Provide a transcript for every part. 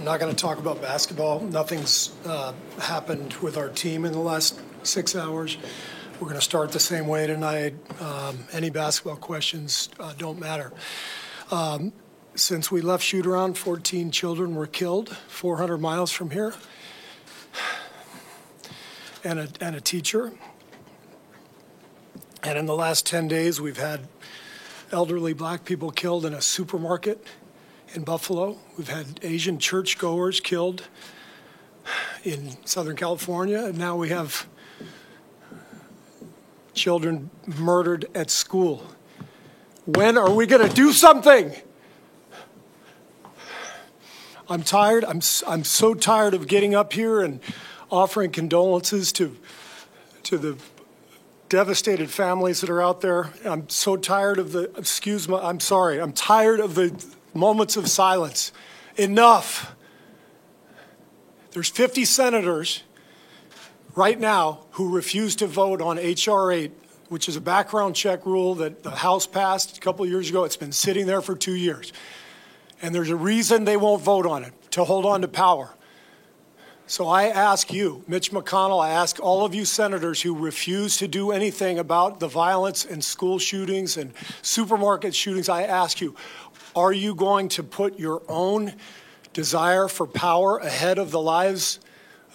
I'm not going to talk about basketball. Nothing's uh, happened with our team in the last six hours. We're going to start the same way tonight. Um, any basketball questions uh, don't matter. Um, since we left shoot around, 14 children were killed 400 miles from here, and a, and a teacher. And in the last 10 days, we've had elderly black people killed in a supermarket in Buffalo. We've had Asian churchgoers killed in Southern California. And now we have children murdered at school. When are we going to do something? I'm tired. I'm, I'm so tired of getting up here and offering condolences to, to the devastated families that are out there. I'm so tired of the, excuse me, I'm sorry, I'm tired of the moments of silence. Enough. There's 50 senators right now who refuse to vote on H.R. 8, which is a background check rule that the House passed a couple years ago. It's been sitting there for two years. And there's a reason they won't vote on it to hold on to power. So I ask you, Mitch McConnell, I ask all of you senators who refuse to do anything about the violence and school shootings and supermarket shootings, I ask you, are you going to put your own desire for power ahead of the lives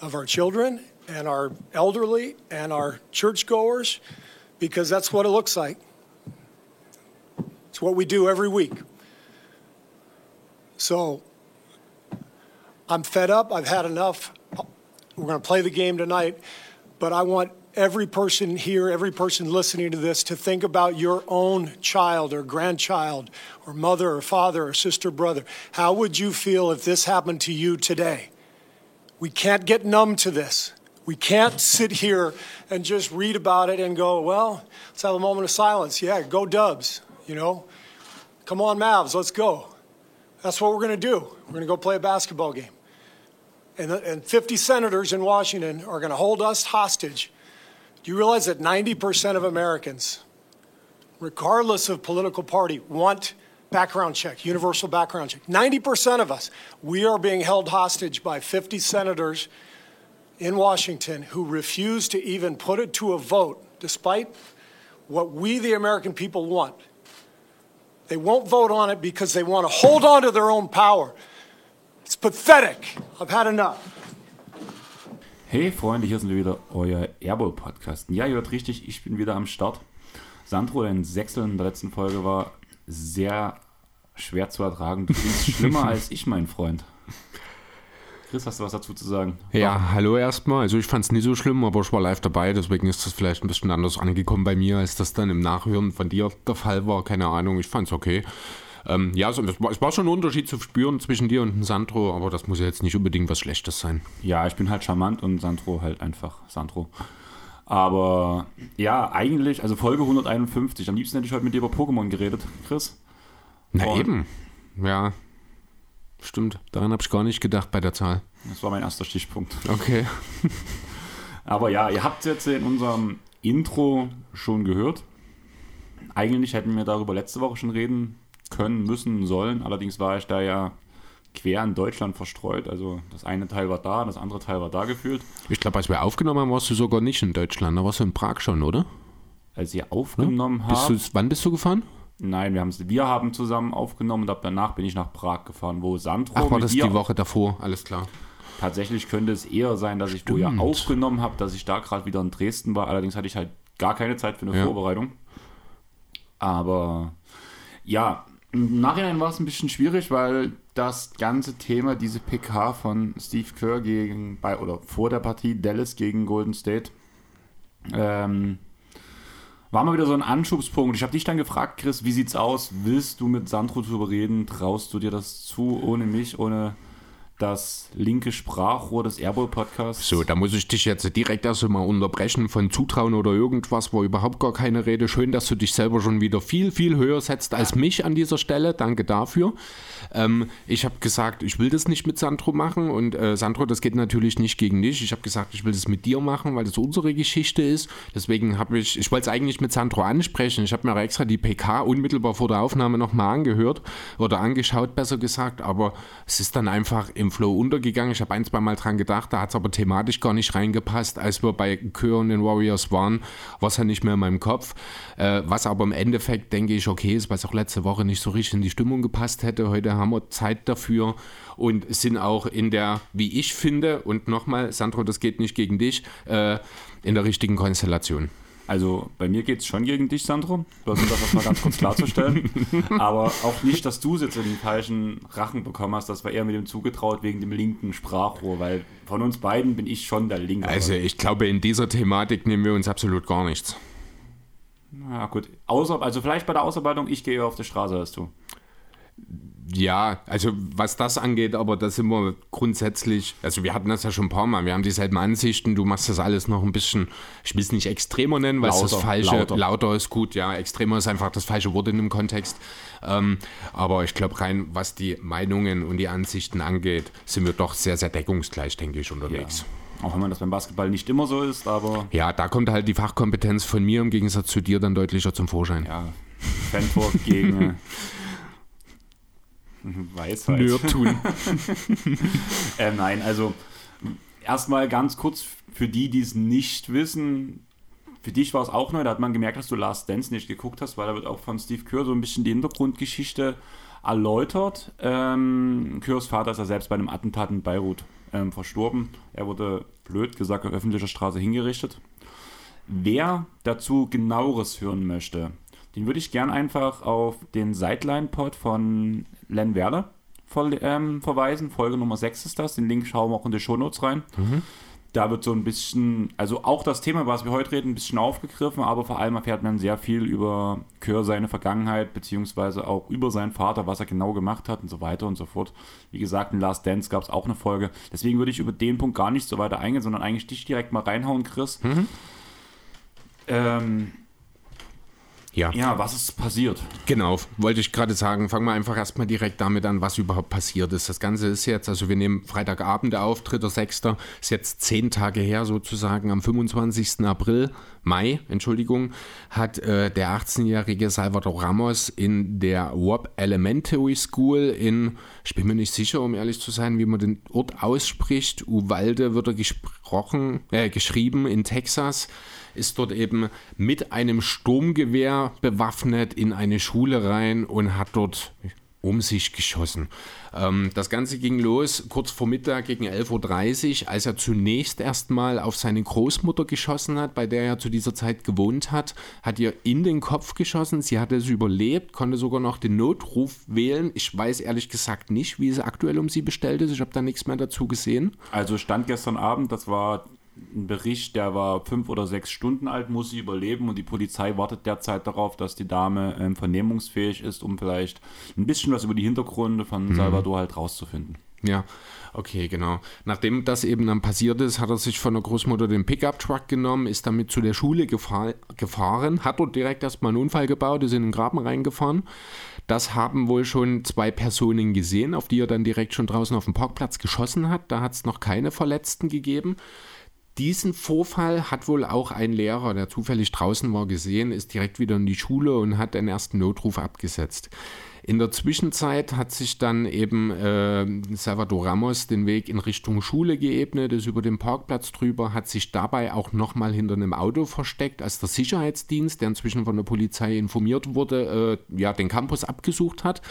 of our children and our elderly and our churchgoers? Because that's what it looks like. It's what we do every week. So I'm fed up. I've had enough. We're going to play the game tonight, but I want every person here, every person listening to this, to think about your own child or grandchild or mother or father or sister, brother. How would you feel if this happened to you today? We can't get numb to this. We can't sit here and just read about it and go, well, let's have a moment of silence. Yeah, go Dubs, you know. Come on, Mavs, let's go. That's what we're going to do. We're going to go play a basketball game. And, and 50 senators in Washington are going to hold us hostage. Do you realize that 90% of Americans, regardless of political party, want background check, universal background check? 90% of us, we are being held hostage by 50 senators in Washington who refuse to even put it to a vote, despite what we, the American people, want. They won't vote on it because they want to hold on to their own power. It's pathetic. I've had enough. Hey Freunde, hier sind wir wieder, euer Airbowl-Podcast. Ja, ihr hört richtig, ich bin wieder am Start. Sandro, dein Sechsel in der letzten Folge war sehr schwer zu ertragen. Du bist schlimmer als ich, mein Freund. Chris, hast du was dazu zu sagen? Ja, hallo erstmal. Also ich fand es nie so schlimm, aber ich war live dabei, deswegen ist das vielleicht ein bisschen anders angekommen bei mir, als das dann im Nachhören von dir der Fall war. Keine Ahnung, ich fand es okay. Ähm, ja, also es, war, es war schon ein Unterschied zu spüren zwischen dir und Sandro, aber das muss ja jetzt nicht unbedingt was Schlechtes sein. Ja, ich bin halt charmant und Sandro halt einfach Sandro. Aber ja, eigentlich, also Folge 151. Am liebsten hätte ich heute mit dir über Pokémon geredet, Chris. Na und eben. Ja, stimmt. Daran habe ich gar nicht gedacht bei der Zahl. Das war mein erster Stichpunkt. Okay. Aber ja, ihr habt es jetzt in unserem Intro schon gehört. Eigentlich hätten wir darüber letzte Woche schon reden können, müssen, sollen. Allerdings war ich da ja quer in Deutschland verstreut. Also das eine Teil war da, das andere Teil war da gefühlt. Ich glaube, als wir aufgenommen haben, warst du sogar nicht in Deutschland. Da warst du in Prag schon, oder? Als ihr aufgenommen ja? habt. Wann bist du gefahren? Nein, wir, wir haben zusammen aufgenommen und ab danach bin ich nach Prag gefahren, wo Sandro. Ach, war das die Woche davor? Alles klar. Tatsächlich könnte es eher sein, dass Stimmt. ich, wo ihr aufgenommen habt, dass ich da gerade wieder in Dresden war. Allerdings hatte ich halt gar keine Zeit für eine ja. Vorbereitung. Aber ja, im Nachhinein war es ein bisschen schwierig, weil das ganze Thema, diese PK von Steve Kerr gegen, bei, oder vor der Partie Dallas gegen Golden State, ähm, war mal wieder so ein Anschubspunkt. Ich habe dich dann gefragt, Chris, wie sieht's aus? Willst du mit Sandro drüber reden? Traust du dir das zu, ohne mich, ohne das linke Sprachrohr des Airbowl Podcasts. So, da muss ich dich jetzt direkt erst mal unterbrechen von Zutrauen oder irgendwas, war überhaupt gar keine Rede. Schön, dass du dich selber schon wieder viel, viel höher setzt als ja. mich an dieser Stelle. Danke dafür. Ähm, ich habe gesagt, ich will das nicht mit Sandro machen und äh, Sandro, das geht natürlich nicht gegen dich. Ich habe gesagt, ich will das mit dir machen, weil das unsere Geschichte ist. Deswegen habe ich, ich wollte es eigentlich mit Sandro ansprechen. Ich habe mir extra die PK unmittelbar vor der Aufnahme nochmal angehört oder angeschaut, besser gesagt, aber es ist dann einfach im Flow untergegangen. Ich habe ein, zwei Mal dran gedacht, da hat es aber thematisch gar nicht reingepasst. Als wir bei Kür und den Warriors waren, war es ja nicht mehr in meinem Kopf. Äh, was aber im Endeffekt, denke ich, okay ist, es auch letzte Woche nicht so richtig in die Stimmung gepasst hätte. Heute haben wir Zeit dafür und sind auch in der, wie ich finde, und nochmal, Sandro, das geht nicht gegen dich, äh, in der richtigen Konstellation. Also bei mir geht es schon gegen dich, Sandro, um das mal ganz kurz klarzustellen. Aber auch nicht, dass du es jetzt in den falschen Rachen bekommen hast. Das war eher mit dem zugetraut wegen dem linken Sprachrohr, weil von uns beiden bin ich schon der Linke. Also ich glaube, in dieser Thematik nehmen wir uns absolut gar nichts. Na gut, Außer, also vielleicht bei der Ausarbeitung, ich gehe auf die Straße als du. Ja, also was das angeht, aber da sind wir grundsätzlich, also wir hatten das ja schon ein paar Mal, wir haben dieselben Ansichten, du machst das alles noch ein bisschen, ich will es nicht extremer nennen, weil lauter, es das falsche, lauter. lauter. ist gut, ja, extremer ist einfach das falsche Wort in dem Kontext. Ähm, aber ich glaube rein, was die Meinungen und die Ansichten angeht, sind wir doch sehr, sehr deckungsgleich, denke ich, unterwegs. Ja. Auch wenn man das beim Basketball nicht immer so ist, aber. Ja, da kommt halt die Fachkompetenz von mir im Gegensatz zu dir dann deutlicher zum Vorschein. Ja, Fantalk gegen Weisheit. Nerd tun. äh, nein, also erstmal ganz kurz für die, die es nicht wissen. Für dich war es auch neu, da hat man gemerkt, dass du Last Dance nicht geguckt hast, weil da wird auch von Steve Kerr so ein bisschen die Hintergrundgeschichte erläutert. Ähm, Kerrs Vater ist ja selbst bei einem Attentat in Beirut ähm, verstorben. Er wurde, blöd gesagt, auf öffentlicher Straße hingerichtet. Wer dazu genaueres hören möchte, den würde ich gern einfach auf den Sideline-Pod von Len Werder ver ähm, verweisen. Folge Nummer 6 ist das. Den Link schauen wir auch in die Shownotes rein. Mhm. Da wird so ein bisschen, also auch das Thema, was wir heute reden, ein bisschen aufgegriffen, aber vor allem erfährt man sehr viel über Kör, seine Vergangenheit, beziehungsweise auch über seinen Vater, was er genau gemacht hat und so weiter und so fort. Wie gesagt, in Last Dance gab es auch eine Folge. Deswegen würde ich über den Punkt gar nicht so weiter eingehen, sondern eigentlich dich direkt mal reinhauen, Chris. Mhm. Ähm, ja. Ja, was ist passiert? Genau, wollte ich gerade sagen. Fangen wir einfach erstmal direkt damit an, was überhaupt passiert ist. Das Ganze ist jetzt, also wir nehmen Freitagabend auf, 3.6., ist jetzt zehn Tage her sozusagen, am 25. April, Mai, Entschuldigung, hat äh, der 18-jährige Salvador Ramos in der WAP Elementary School in, ich bin mir nicht sicher, um ehrlich zu sein, wie man den Ort ausspricht, Uvalde wird er gesprochen, äh, geschrieben in Texas ist dort eben mit einem Sturmgewehr bewaffnet in eine Schule rein und hat dort um sich geschossen. Ähm, das Ganze ging los kurz vor Mittag gegen 11.30 Uhr, als er zunächst erstmal auf seine Großmutter geschossen hat, bei der er zu dieser Zeit gewohnt hat, hat ihr in den Kopf geschossen. Sie hatte es überlebt, konnte sogar noch den Notruf wählen. Ich weiß ehrlich gesagt nicht, wie es aktuell um sie bestellt ist. Ich habe da nichts mehr dazu gesehen. Also stand gestern Abend, das war ein Bericht, der war fünf oder sechs Stunden alt, muss sie überleben und die Polizei wartet derzeit darauf, dass die Dame ähm, vernehmungsfähig ist, um vielleicht ein bisschen was über die Hintergründe von mhm. Salvador halt rauszufinden. Ja, okay, genau. Nachdem das eben dann passiert ist, hat er sich von der Großmutter den Pickup-Truck genommen, ist damit zu der Schule gefahr gefahren, hat dort direkt erstmal einen Unfall gebaut, ist in den Graben reingefahren. Das haben wohl schon zwei Personen gesehen, auf die er dann direkt schon draußen auf dem Parkplatz geschossen hat. Da hat es noch keine Verletzten gegeben. Diesen Vorfall hat wohl auch ein Lehrer, der zufällig draußen war, gesehen, ist direkt wieder in die Schule und hat den ersten Notruf abgesetzt. In der Zwischenzeit hat sich dann eben äh, Salvador Ramos den Weg in Richtung Schule geebnet, ist über den Parkplatz drüber, hat sich dabei auch nochmal hinter einem Auto versteckt, als der Sicherheitsdienst, der inzwischen von der Polizei informiert wurde, äh, ja, den Campus abgesucht hat.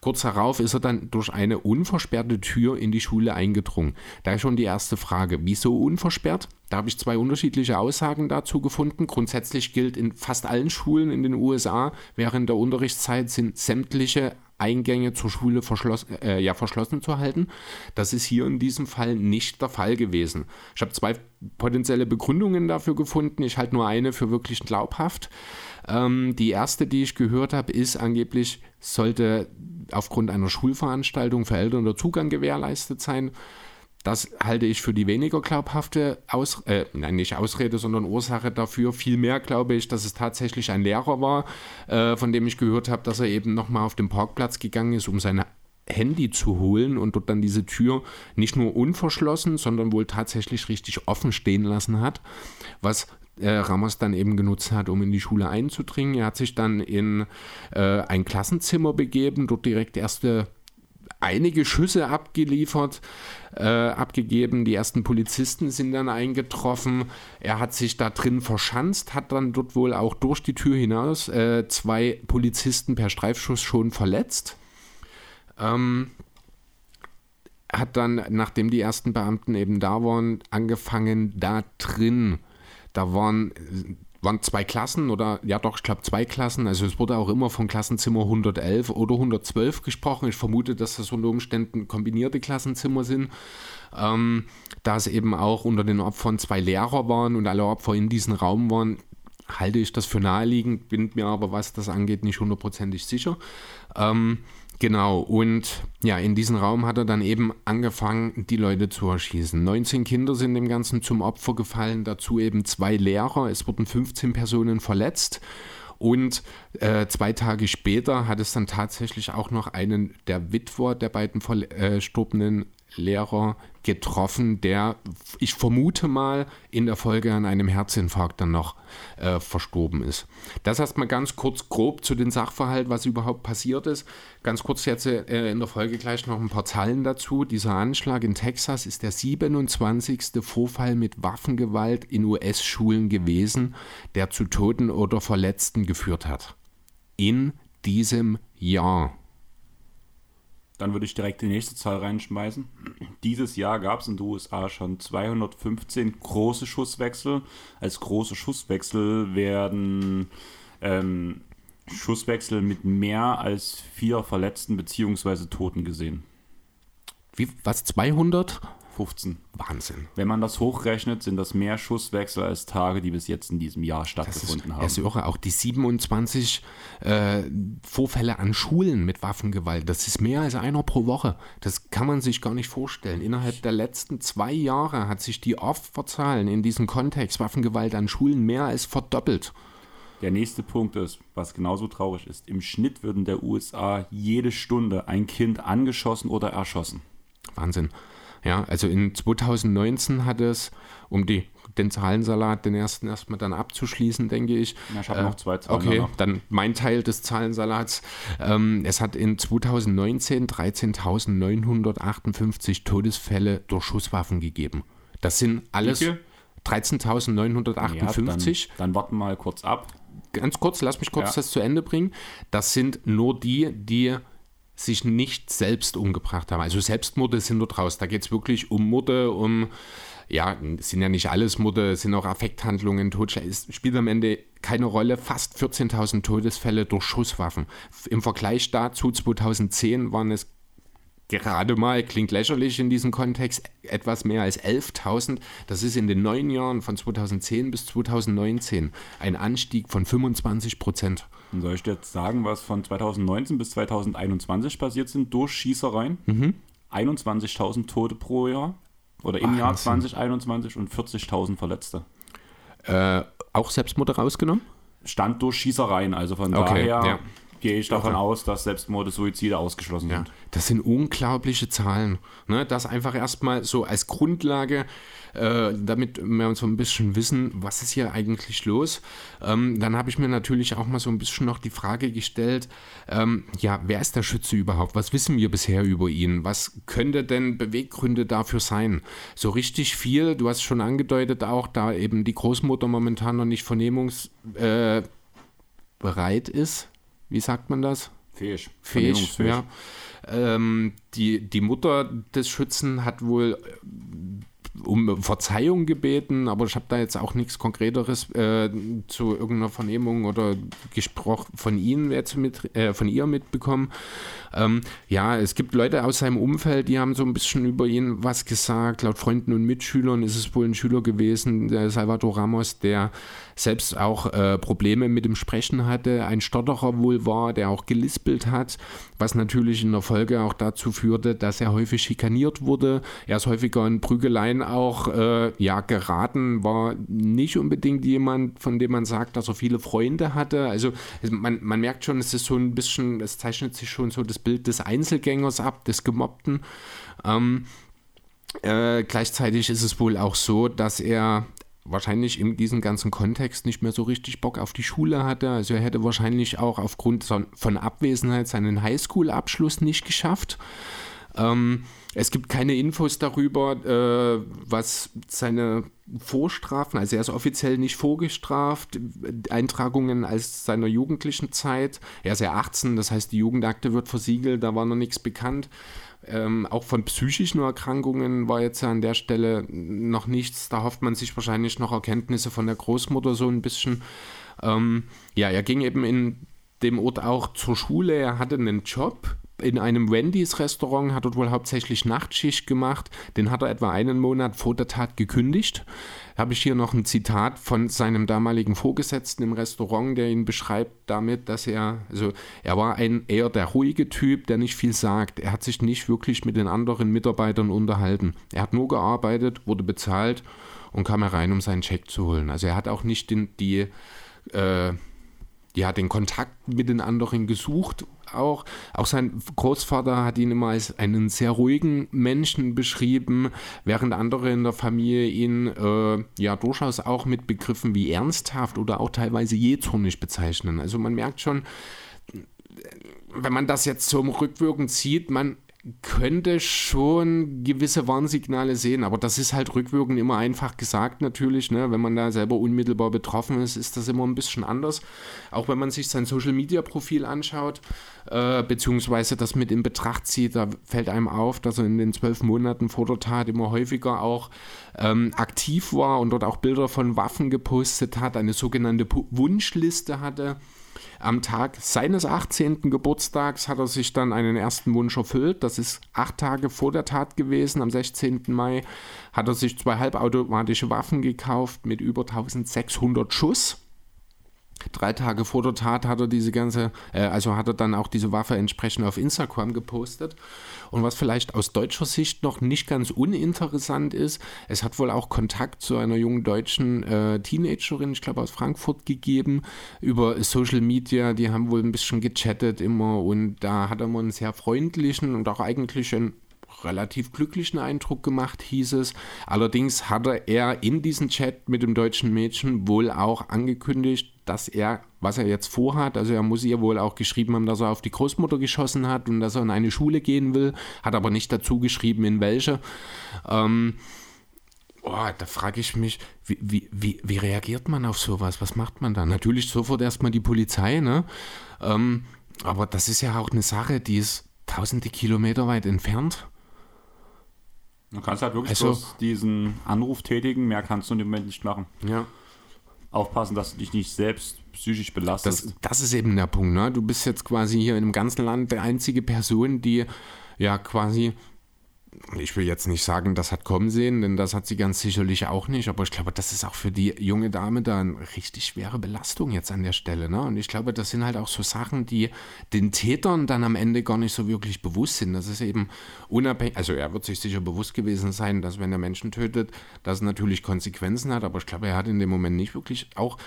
Kurz darauf ist er dann durch eine unversperrte Tür in die Schule eingedrungen. Da ist schon die erste Frage, wieso unversperrt? Da habe ich zwei unterschiedliche Aussagen dazu gefunden. Grundsätzlich gilt in fast allen Schulen in den USA, während der Unterrichtszeit sind sämtliche Eingänge zur Schule verschlossen, äh, ja, verschlossen zu halten. Das ist hier in diesem Fall nicht der Fall gewesen. Ich habe zwei potenzielle Begründungen dafür gefunden. Ich halte nur eine für wirklich glaubhaft. Ähm, die erste, die ich gehört habe, ist angeblich, sollte aufgrund einer Schulveranstaltung für Eltern der Zugang gewährleistet sein. Das halte ich für die weniger glaubhafte Aus äh, nein, nicht Ausrede, sondern Ursache dafür. Vielmehr glaube ich, dass es tatsächlich ein Lehrer war, äh, von dem ich gehört habe, dass er eben nochmal auf den Parkplatz gegangen ist, um sein Handy zu holen und dort dann diese Tür nicht nur unverschlossen, sondern wohl tatsächlich richtig offen stehen lassen hat, was äh, Ramos dann eben genutzt hat, um in die Schule einzudringen. Er hat sich dann in äh, ein Klassenzimmer begeben, dort direkt erste einige Schüsse abgeliefert, äh, abgegeben. Die ersten Polizisten sind dann eingetroffen. Er hat sich da drin verschanzt, hat dann dort wohl auch durch die Tür hinaus äh, zwei Polizisten per Streifschuss schon verletzt. Ähm, hat dann, nachdem die ersten Beamten eben da waren, angefangen, da drin, da waren waren zwei Klassen oder ja doch, ich glaube zwei Klassen. Also es wurde auch immer von Klassenzimmer 111 oder 112 gesprochen. Ich vermute, dass das unter Umständen kombinierte Klassenzimmer sind. Ähm, da es eben auch unter den Opfern zwei Lehrer waren und alle Opfer in diesem Raum waren, halte ich das für naheliegend, bin mir aber, was das angeht, nicht hundertprozentig sicher. Ähm, Genau, und ja, in diesem Raum hat er dann eben angefangen, die Leute zu erschießen. 19 Kinder sind dem Ganzen zum Opfer gefallen, dazu eben zwei Lehrer. Es wurden 15 Personen verletzt. Und äh, zwei Tage später hat es dann tatsächlich auch noch einen der Witwer der beiden verstorbenen Lehrer getroffen, der, ich vermute mal, in der Folge an einem Herzinfarkt dann noch äh, verstorben ist. Das erstmal ganz kurz grob zu den Sachverhalt, was überhaupt passiert ist. Ganz kurz jetzt äh, in der Folge gleich noch ein paar Zahlen dazu. Dieser Anschlag in Texas ist der 27. Vorfall mit Waffengewalt in US-Schulen gewesen, der zu Toten oder Verletzten geführt hat. In diesem Jahr. Dann würde ich direkt die nächste Zahl reinschmeißen. Dieses Jahr gab es in den USA schon 215 große Schusswechsel. Als große Schusswechsel werden ähm, Schusswechsel mit mehr als vier Verletzten bzw. Toten gesehen. Wie, was, 200? 15. Wahnsinn. Wenn man das hochrechnet, sind das mehr Schusswechsel als Tage, die bis jetzt in diesem Jahr stattgefunden das ist, haben. Das ist irre. Auch die 27 äh, Vorfälle an Schulen mit Waffengewalt, das ist mehr als einer pro Woche. Das kann man sich gar nicht vorstellen. Innerhalb der letzten zwei Jahre hat sich die Opferzahlen in diesem Kontext Waffengewalt an Schulen mehr als verdoppelt. Der nächste Punkt ist, was genauso traurig ist. Im Schnitt wird in der USA jede Stunde ein Kind angeschossen oder erschossen. Wahnsinn. Ja, also in 2019 hat es, um die, den Zahlensalat, den ersten erstmal dann abzuschließen, denke ich. Ja, ich habe äh, noch zwei Zahlen. Okay, danach. dann mein Teil des Zahlensalats. Ähm, es hat in 2019 13.958 Todesfälle durch Schusswaffen gegeben. Das sind alles 13.958. Ja, dann, dann warten wir mal kurz ab. Ganz kurz, lass mich kurz ja. das zu Ende bringen. Das sind nur die, die sich nicht selbst umgebracht haben. Also Selbstmorde sind nur draus. Da geht es wirklich um Morde, um, ja, sind ja nicht alles Morde, sind auch Affekthandlungen, Totschlag. Es spielt am Ende keine Rolle. Fast 14.000 Todesfälle durch Schusswaffen. Im Vergleich dazu 2010 waren es gerade mal, klingt lächerlich in diesem Kontext, etwas mehr als 11.000. Das ist in den neun Jahren von 2010 bis 2019 ein Anstieg von 25 Prozent. Und soll ich dir jetzt sagen, was von 2019 bis 2021 passiert sind durch Schießereien? Mhm. 21.000 Tote pro Jahr oder im Ach, Jahr 2021 und 40.000 Verletzte. Äh, auch Selbstmorde rausgenommen? Stand durch Schießereien, also von okay, daher ja. Gehe ich davon okay. aus, dass Selbstmorde, Suizide ausgeschlossen ja. sind. Das sind unglaubliche Zahlen. Ne? Das einfach erstmal so als Grundlage äh, damit wir so ein bisschen wissen, was ist hier eigentlich los. Ähm, dann habe ich mir natürlich auch mal so ein bisschen noch die Frage gestellt, ähm, ja, wer ist der Schütze überhaupt? Was wissen wir bisher über ihn? Was könnte denn Beweggründe dafür sein? So richtig viel, du hast schon angedeutet auch, da eben die Großmutter momentan noch nicht vernehmungsbereit äh, ist. Wie sagt man das? Fähig. Fähig, ja. Ähm, die, die Mutter des Schützen hat wohl um Verzeihung gebeten, aber ich habe da jetzt auch nichts Konkreteres äh, zu irgendeiner Vernehmung oder Gespräch von Ihnen jetzt mit, äh, von ihr mitbekommen. Ähm, ja, es gibt Leute aus seinem Umfeld, die haben so ein bisschen über ihn was gesagt. Laut Freunden und Mitschülern ist es wohl ein Schüler gewesen, der Salvador Ramos, der selbst auch äh, Probleme mit dem Sprechen hatte, ein Stotterer wohl war, der auch gelispelt hat, was natürlich in der Folge auch dazu führte, dass er häufig schikaniert wurde. Er ist häufiger in Prügeleien auch äh, ja, geraten, war nicht unbedingt jemand, von dem man sagt, dass er viele Freunde hatte. Also man, man merkt schon, es ist so ein bisschen, es zeichnet sich schon so das Bild des Einzelgängers ab, des Gemobbten. Ähm, äh, gleichzeitig ist es wohl auch so, dass er wahrscheinlich in diesem ganzen Kontext nicht mehr so richtig Bock auf die Schule hatte. Also er hätte wahrscheinlich auch aufgrund von Abwesenheit seinen Highschool-Abschluss nicht geschafft. Ähm, es gibt keine Infos darüber, äh, was seine Vorstrafen, also er ist offiziell nicht vorgestraft, Eintragungen als seiner jugendlichen Zeit. Er ist ja 18, das heißt, die Jugendakte wird versiegelt, da war noch nichts bekannt. Ähm, auch von psychischen Erkrankungen war jetzt an der Stelle noch nichts. Da hofft man sich wahrscheinlich noch Erkenntnisse von der Großmutter so ein bisschen. Ähm, ja, er ging eben in dem Ort auch zur Schule. Er hatte einen Job in einem Wendy's Restaurant, hat dort wohl hauptsächlich Nachtschicht gemacht. Den hat er etwa einen Monat vor der Tat gekündigt. Habe ich hier noch ein Zitat von seinem damaligen Vorgesetzten im Restaurant, der ihn beschreibt damit, dass er, also er war ein eher der ruhige Typ, der nicht viel sagt. Er hat sich nicht wirklich mit den anderen Mitarbeitern unterhalten. Er hat nur gearbeitet, wurde bezahlt und kam herein, um seinen Check zu holen. Also er hat auch nicht den, die äh, ja, den Kontakt mit den anderen gesucht auch. Auch sein Großvater hat ihn immer als einen sehr ruhigen Menschen beschrieben, während andere in der Familie ihn äh, ja durchaus auch mit Begriffen wie ernsthaft oder auch teilweise jähzornig bezeichnen. Also man merkt schon, wenn man das jetzt so rückwirkend sieht, man könnte schon gewisse Warnsignale sehen, aber das ist halt rückwirkend immer einfach gesagt natürlich. Ne? Wenn man da selber unmittelbar betroffen ist, ist das immer ein bisschen anders. Auch wenn man sich sein Social-Media-Profil anschaut, äh, beziehungsweise das mit in Betracht zieht, da fällt einem auf, dass er in den zwölf Monaten vor der Tat immer häufiger auch ähm, aktiv war und dort auch Bilder von Waffen gepostet hat, eine sogenannte Wunschliste hatte am Tag seines 18. Geburtstags hat er sich dann einen ersten Wunsch erfüllt. Das ist acht Tage vor der Tat gewesen. Am 16. Mai hat er sich zwei halbautomatische Waffen gekauft mit über 1600 Schuss. Drei Tage vor der Tat hat er diese ganze, äh, also hat er dann auch diese Waffe entsprechend auf Instagram gepostet. Und was vielleicht aus deutscher Sicht noch nicht ganz uninteressant ist, es hat wohl auch Kontakt zu einer jungen deutschen äh, Teenagerin, ich glaube aus Frankfurt, gegeben über Social Media. Die haben wohl ein bisschen gechattet immer und da hat er mal einen sehr freundlichen und auch eigentlich einen relativ glücklichen Eindruck gemacht, hieß es. Allerdings hatte er in diesem Chat mit dem deutschen Mädchen wohl auch angekündigt, dass er, was er jetzt vorhat, also er muss ihr wohl auch geschrieben haben, dass er auf die Großmutter geschossen hat und dass er in eine Schule gehen will, hat aber nicht dazu geschrieben, in welche. Ähm, oh, da frage ich mich, wie, wie, wie, wie, reagiert man auf sowas? Was macht man da? Natürlich sofort erstmal die Polizei, ne? Ähm, aber das ist ja auch eine Sache, die ist tausende Kilometer weit entfernt. Du kannst halt wirklich also, diesen Anruf tätigen, mehr kannst du in dem Moment nicht machen. Ja. Aufpassen, dass du dich nicht selbst psychisch belastest. Das, das ist eben der Punkt, ne? Du bist jetzt quasi hier in dem ganzen Land die einzige Person, die ja quasi ich will jetzt nicht sagen, das hat kommen sehen, denn das hat sie ganz sicherlich auch nicht, aber ich glaube, das ist auch für die junge Dame da eine richtig schwere Belastung jetzt an der Stelle. Ne? Und ich glaube, das sind halt auch so Sachen, die den Tätern dann am Ende gar nicht so wirklich bewusst sind. Das ist eben unabhängig, also er wird sich sicher bewusst gewesen sein, dass wenn er Menschen tötet, das natürlich Konsequenzen hat, aber ich glaube, er hat in dem Moment nicht wirklich auch,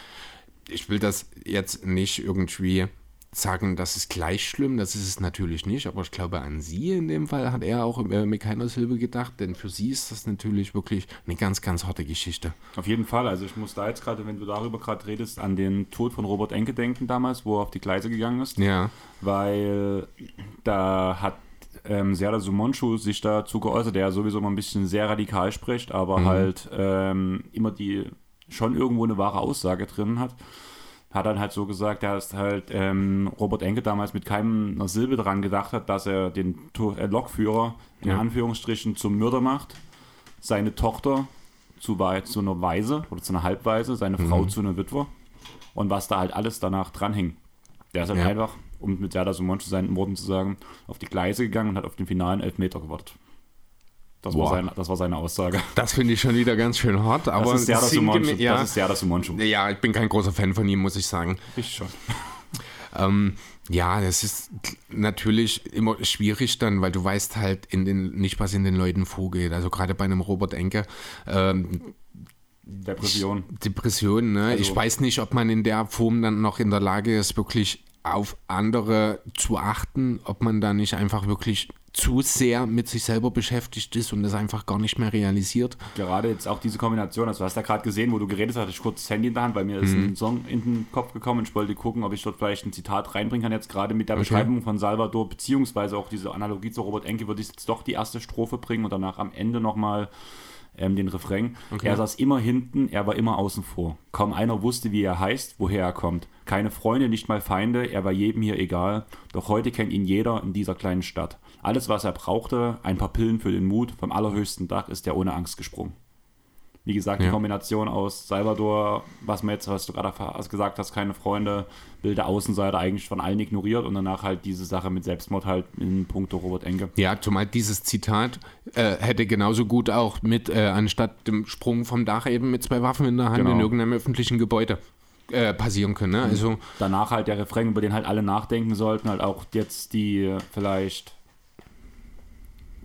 ich will das jetzt nicht irgendwie sagen, das ist gleich schlimm, das ist es natürlich nicht, aber ich glaube, an sie in dem Fall hat er auch äh, mit keiner Silbe gedacht, denn für sie ist das natürlich wirklich eine ganz, ganz harte Geschichte. Auf jeden Fall, also ich muss da jetzt gerade, wenn du darüber gerade redest, an den Tod von Robert Enke denken damals, wo er auf die Gleise gegangen ist. Ja. Weil da hat ähm, Serda Sumonchu sich dazu geäußert, der ja sowieso immer ein bisschen sehr radikal spricht, aber mhm. halt ähm, immer die schon irgendwo eine wahre Aussage drin hat hat dann halt so gesagt, dass halt ähm, Robert Enke damals mit keiner Silbe dran gedacht hat, dass er den äh, Lokführer in ja. Anführungsstrichen zum Mörder macht. seine Tochter zu, zu einer Weise oder zu einer Halbweise, seine mhm. Frau zu einer Witwe und was da halt alles danach dranhing. Der ist halt ja. einfach, um mit Serdar Simon zu seinen Worten zu sagen, auf die Gleise gegangen und hat auf den finalen Elfmeter gewartet. Das, war, seine, das war seine Aussage. Das finde ich schon wieder ganz schön hart. Aber das ist Serdar Simon, ja, das ist Serdar Simon Ja, ich bin kein großer Fan von ihm, muss ich sagen. Ich schon. ähm, ja, das ist natürlich immer schwierig dann, weil du weißt halt in den, nicht, was in den Leuten vorgeht. Also gerade bei einem Robert Enke. Ähm, Depression. Depression, ne? Also, ich weiß nicht, ob man in der Form dann noch in der Lage ist, wirklich auf andere zu achten, ob man da nicht einfach wirklich zu sehr mit sich selber beschäftigt ist und das einfach gar nicht mehr realisiert. Gerade jetzt auch diese Kombination, also du hast ja gerade gesehen, wo du geredet hast, hatte ich kurz das Handy in der Hand, weil mir ist mhm. ein Song in den Kopf gekommen und ich wollte gucken, ob ich dort vielleicht ein Zitat reinbringen kann, jetzt gerade mit der okay. Beschreibung von Salvador, beziehungsweise auch diese Analogie zu Robert Enke, würde ich jetzt doch die erste Strophe bringen und danach am Ende nochmal ähm, den Refrain. Okay. Er saß immer hinten, er war immer außen vor. Kaum einer wusste, wie er heißt, woher er kommt. Keine Freunde, nicht mal Feinde, er war jedem hier egal. Doch heute kennt ihn jeder in dieser kleinen Stadt. Alles, was er brauchte, ein paar Pillen für den Mut, vom allerhöchsten Dach ist er ohne Angst gesprungen. Wie gesagt, ja. die Kombination aus Salvador, was man jetzt, was du gerade gesagt hast, keine Freunde, wilde Außenseite eigentlich von allen ignoriert und danach halt diese Sache mit Selbstmord halt in puncto Robert Enke. Ja, zumal dieses Zitat äh, hätte genauso gut auch mit, äh, anstatt dem Sprung vom Dach eben mit zwei Waffen in der Hand genau. in irgendeinem öffentlichen Gebäude äh, passieren können. Ne? Also, danach halt der Refrain, über den halt alle nachdenken sollten, halt auch jetzt die vielleicht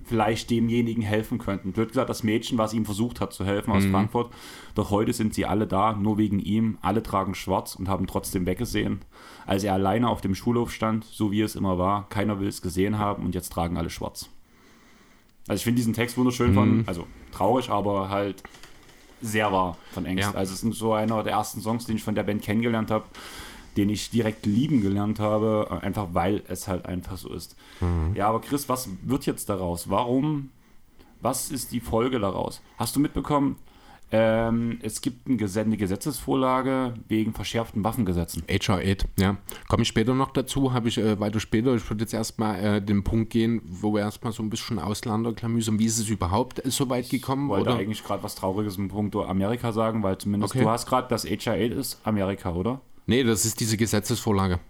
vielleicht demjenigen helfen könnten. Blöd gesagt, das Mädchen, was ihm versucht hat zu helfen aus mhm. Frankfurt. Doch heute sind sie alle da, nur wegen ihm. Alle tragen schwarz und haben trotzdem weggesehen. Als er alleine auf dem Schulhof stand, so wie es immer war, keiner will es gesehen haben und jetzt tragen alle schwarz. Also ich finde diesen Text wunderschön mhm. von, also traurig, aber halt sehr wahr von Ängst. Ja. Also es ist so einer der ersten Songs, den ich von der Band kennengelernt habe den ich direkt lieben gelernt habe, äh, einfach weil es halt einfach so ist. Mhm. Ja, aber Chris, was wird jetzt daraus? Warum? Was ist die Folge daraus? Hast du mitbekommen, ähm, es gibt eine Gesetzesvorlage wegen verschärften Waffengesetzen. HR 8, ja. Komme ich später noch dazu, habe ich äh, weiter später. Ich würde jetzt erstmal äh, den Punkt gehen, wo wir erstmal so ein bisschen Ausländerklamüsern, wie ist es überhaupt äh, so weit gekommen? Ich wollte oder? eigentlich gerade was Trauriges im Punkt Amerika sagen, weil zumindest okay. du hast gerade, das HR 8 ist Amerika, oder? Nee, das ist diese Gesetzesvorlage.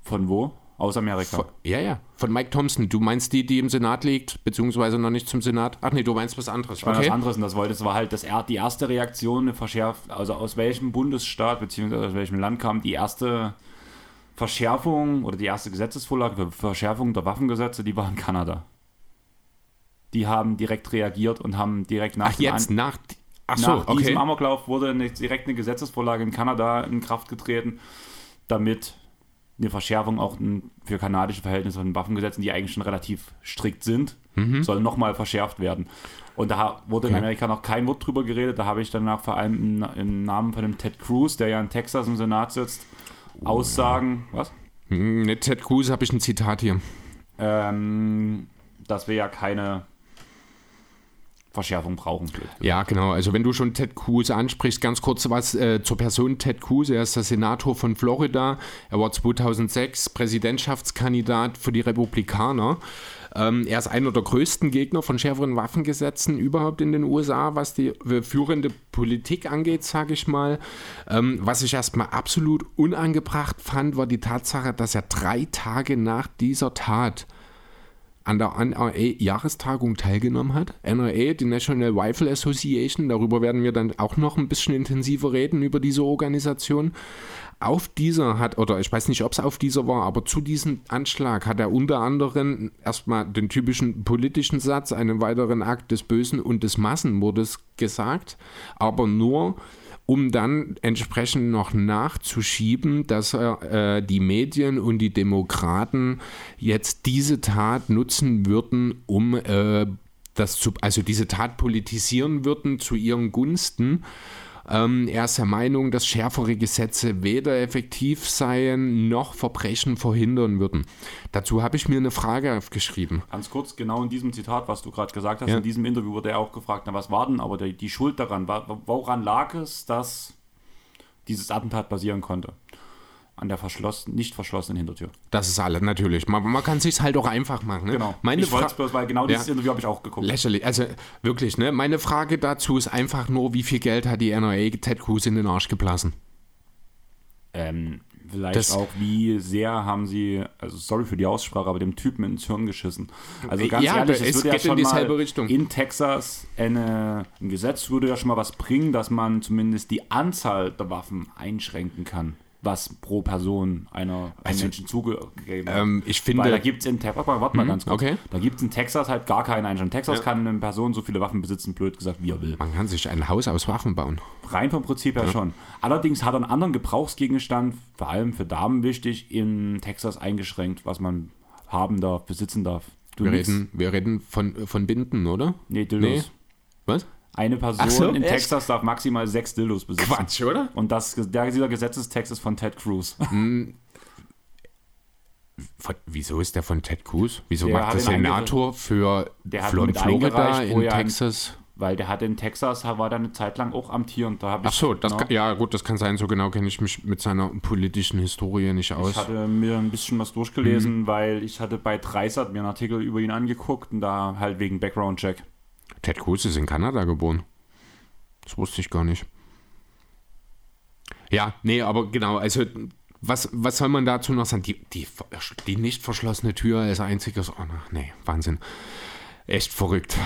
Von wo? Aus Amerika. Von, ja, ja. Von Mike Thompson. Du meinst die, die im Senat liegt, beziehungsweise noch nicht zum Senat? Ach nee, du meinst was anderes. Ich meine okay. was anderes und das wollte, das war halt das, die erste Reaktion, eine verschärft, also aus welchem Bundesstaat, beziehungsweise aus welchem Land kam die erste Verschärfung oder die erste Gesetzesvorlage für Verschärfung der Waffengesetze, die war in Kanada. Die haben direkt reagiert und haben direkt nach Ach, jetzt, nach, Ach so, Nach okay. diesem Amoklauf wurde eine, direkt eine Gesetzesvorlage in Kanada in Kraft getreten, damit eine Verschärfung auch für kanadische Verhältnisse von Waffengesetzen, die eigentlich schon relativ strikt sind, mhm. soll nochmal verschärft werden. Und da wurde okay. in Amerika noch kein Wort drüber geredet. Da habe ich danach vor allem im, im, Namen von dem Ted Cruz, der ja in Texas im Senat sitzt, oh, Aussagen. Ja. Was? Mit hm, Ted Cruz habe ich ein Zitat hier. Ähm, dass wir ja keine Verschärfung brauchen. Ja, genau. Also wenn du schon Ted Cruz ansprichst, ganz kurz was äh, zur Person Ted Cruz. Er ist der Senator von Florida. Er war 2006 Präsidentschaftskandidat für die Republikaner. Ähm, er ist einer der größten Gegner von schärferen Waffengesetzen überhaupt in den USA, was die äh, führende Politik angeht, sage ich mal. Ähm, was ich erstmal absolut unangebracht fand, war die Tatsache, dass er drei Tage nach dieser Tat an der NRA-Jahrestagung teilgenommen hat. NRA, die National Rifle Association, darüber werden wir dann auch noch ein bisschen intensiver reden, über diese Organisation. Auf dieser hat, oder ich weiß nicht, ob es auf dieser war, aber zu diesem Anschlag hat er unter anderem erstmal den typischen politischen Satz, einen weiteren Akt des Bösen und des Massenmordes gesagt, aber nur um dann entsprechend noch nachzuschieben, dass äh, die Medien und die Demokraten jetzt diese Tat nutzen würden, um äh, das zu, also diese Tat politisieren würden zu ihren Gunsten ähm, er ist der Meinung, dass schärfere Gesetze weder effektiv seien noch Verbrechen verhindern würden. Dazu habe ich mir eine Frage aufgeschrieben. Ganz kurz, genau in diesem Zitat, was du gerade gesagt hast, ja. in diesem Interview wurde er auch gefragt, na was war denn aber die, die Schuld daran? Woran lag es, dass dieses Attentat passieren konnte? An der verschloss nicht verschlossenen Hintertür. Das ist alles, natürlich. Man, man kann sich halt auch einfach machen. Ne? Genau. Meine ich wollte bloß, weil genau dieses Interview habe ich auch geguckt. Lächerlich. Also wirklich, ne? Meine Frage dazu ist einfach nur, wie viel Geld hat die NRA Ted Cruz in den Arsch geblasen? Ähm, vielleicht Das- auch, wie sehr haben sie, also sorry für die Aussprache, aber dem Typen ins Hirn geschissen. Also ganz Ja, ehrlich, aber es würde geht in schon dieselbe mal Richtung. In Texas eine, ein Gesetz würde ja schon mal was bringen, dass man zumindest die Anzahl der Waffen einschränken kann, was pro Person einer einem Menschen zugegeben wird. ähm, ich finde- Weil da gibt es in Texas, warte mal ganz kurz, okay. da gibt es in Texas halt gar keine Einschränkung. Texas kann eine Person so viele Waffen besitzen, blöd gesagt, wie er will. Man kann sich ein Haus aus Waffen bauen. Rein vom Prinzip her schon. Allerdings hat er einen anderen Gebrauchsgegenstand, vor allem für Damen wichtig, in Texas eingeschränkt, was man haben darf, besitzen darf. Du Wir nix? reden, wir reden von, von Binden, oder? Nee, Dildos. Was? Eine Person so, in echt? Texas darf maximal sechs Dildos besitzen. Quatsch, oder? Und das, dieser Gesetzestext ist von Ted Cruz. Von, wieso ist der von Ted Cruz? Wieso Der macht der Senator für Der Florida in ein- Texas? Weil der hat in Texas, war da eine Zeit lang auch amtierend. Da ich, Ach so, das na, kann, ja gut, das kann sein. So genau kenne ich mich mit seiner politischen Historie nicht Ich aus. hatte mir ein bisschen was durchgelesen, Mhm. weil ich hatte bei Dreisat mir einen Artikel über ihn angeguckt und da halt wegen Background-Check. Ted Cruz ist in Kanada geboren. Das wusste ich gar nicht. Ja, nee, aber genau, also was, was soll man dazu noch sagen? Die, die, die nicht verschlossene Tür als einziges. Oh, nee, Wahnsinn. Echt verrückt.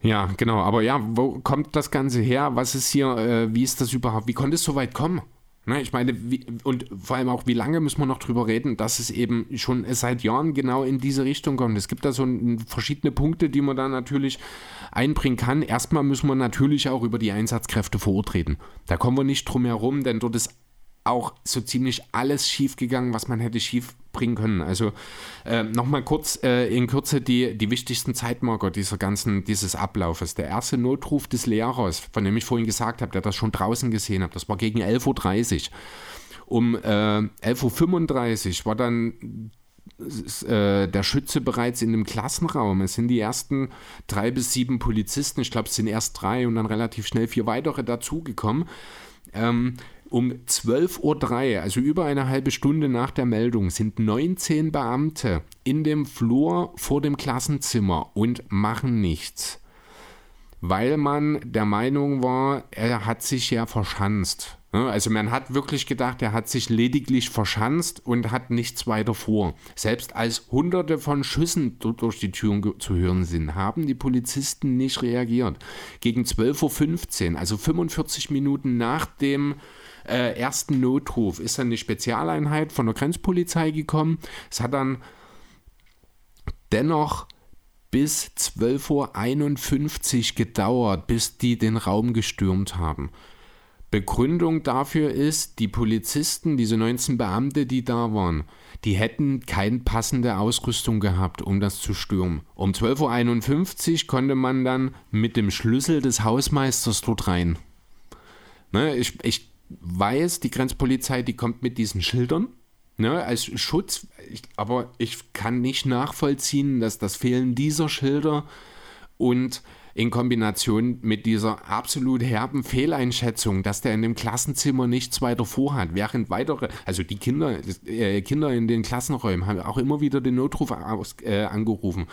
Ja, genau, aber ja, wo kommt das Ganze her? Was ist hier, äh, wie ist das überhaupt? Wie konnte es so weit kommen? Ne, ich meine, wie, und vor allem auch, wie lange müssen wir noch drüber reden, dass es eben schon seit Jahren genau in diese Richtung kommt. Es gibt da so ein, verschiedene Punkte, die man da natürlich einbringen kann. Erstmal müssen wir natürlich auch über die Einsatzkräfte vor Ort reden. Da kommen wir nicht drum herum, denn dort ist auch so ziemlich alles schiefgegangen, was man hätte schief bringen können. Also äh, nochmal kurz äh, in Kürze die, die wichtigsten Zeitmarker dieser ganzen, dieses Ablaufes. Der erste Notruf des Lehrers, von dem ich vorhin gesagt habe, der das schon draußen gesehen hat, das war gegen 11.30 Uhr. Um äh, 11.35 Uhr war dann äh, der Schütze bereits in dem Klassenraum. Es sind die ersten drei bis sieben Polizisten, ich glaube es sind erst drei und dann relativ schnell vier weitere dazugekommen. Ähm, um 12.03 Uhr, also über eine halbe Stunde nach der Meldung, sind 19 Beamte in dem Flur vor dem Klassenzimmer und machen nichts. Weil man der Meinung war, er hat sich ja verschanzt. Ne, Also man hat wirklich gedacht, er hat sich lediglich verschanzt und hat nichts weiter vor. Selbst als hunderte von Schüssen du- durch die Türen zu hören sind, haben die Polizisten nicht reagiert. Gegen 12.15 Uhr, also 45 Minuten nach dem äh, ersten Notruf, ist dann eine Spezialeinheit von der Grenzpolizei gekommen. Es hat dann dennoch bis 12.51 Uhr gedauert, bis die den Raum gestürmt haben. Begründung dafür ist, die Polizisten, diese 19 Beamte, die da waren, die hätten keine passende Ausrüstung gehabt, um das zu stürmen. Um 12.51 Uhr konnte man dann mit dem Schlüssel des Hausmeisters dort rein. Ne, ich, ich weiß, die Grenzpolizei, die kommt mit diesen Schildern ne, als Schutz, ich, aber ich kann nicht nachvollziehen, dass das Fehlen dieser Schilder und in Kombination mit dieser absolut herben Fehleinschätzung, dass der in dem Klassenzimmer nichts weiter vorhat, während weitere, also die Kinder, äh, Kinder in den Klassenräumen haben auch immer wieder den Notruf aus, äh, angerufen.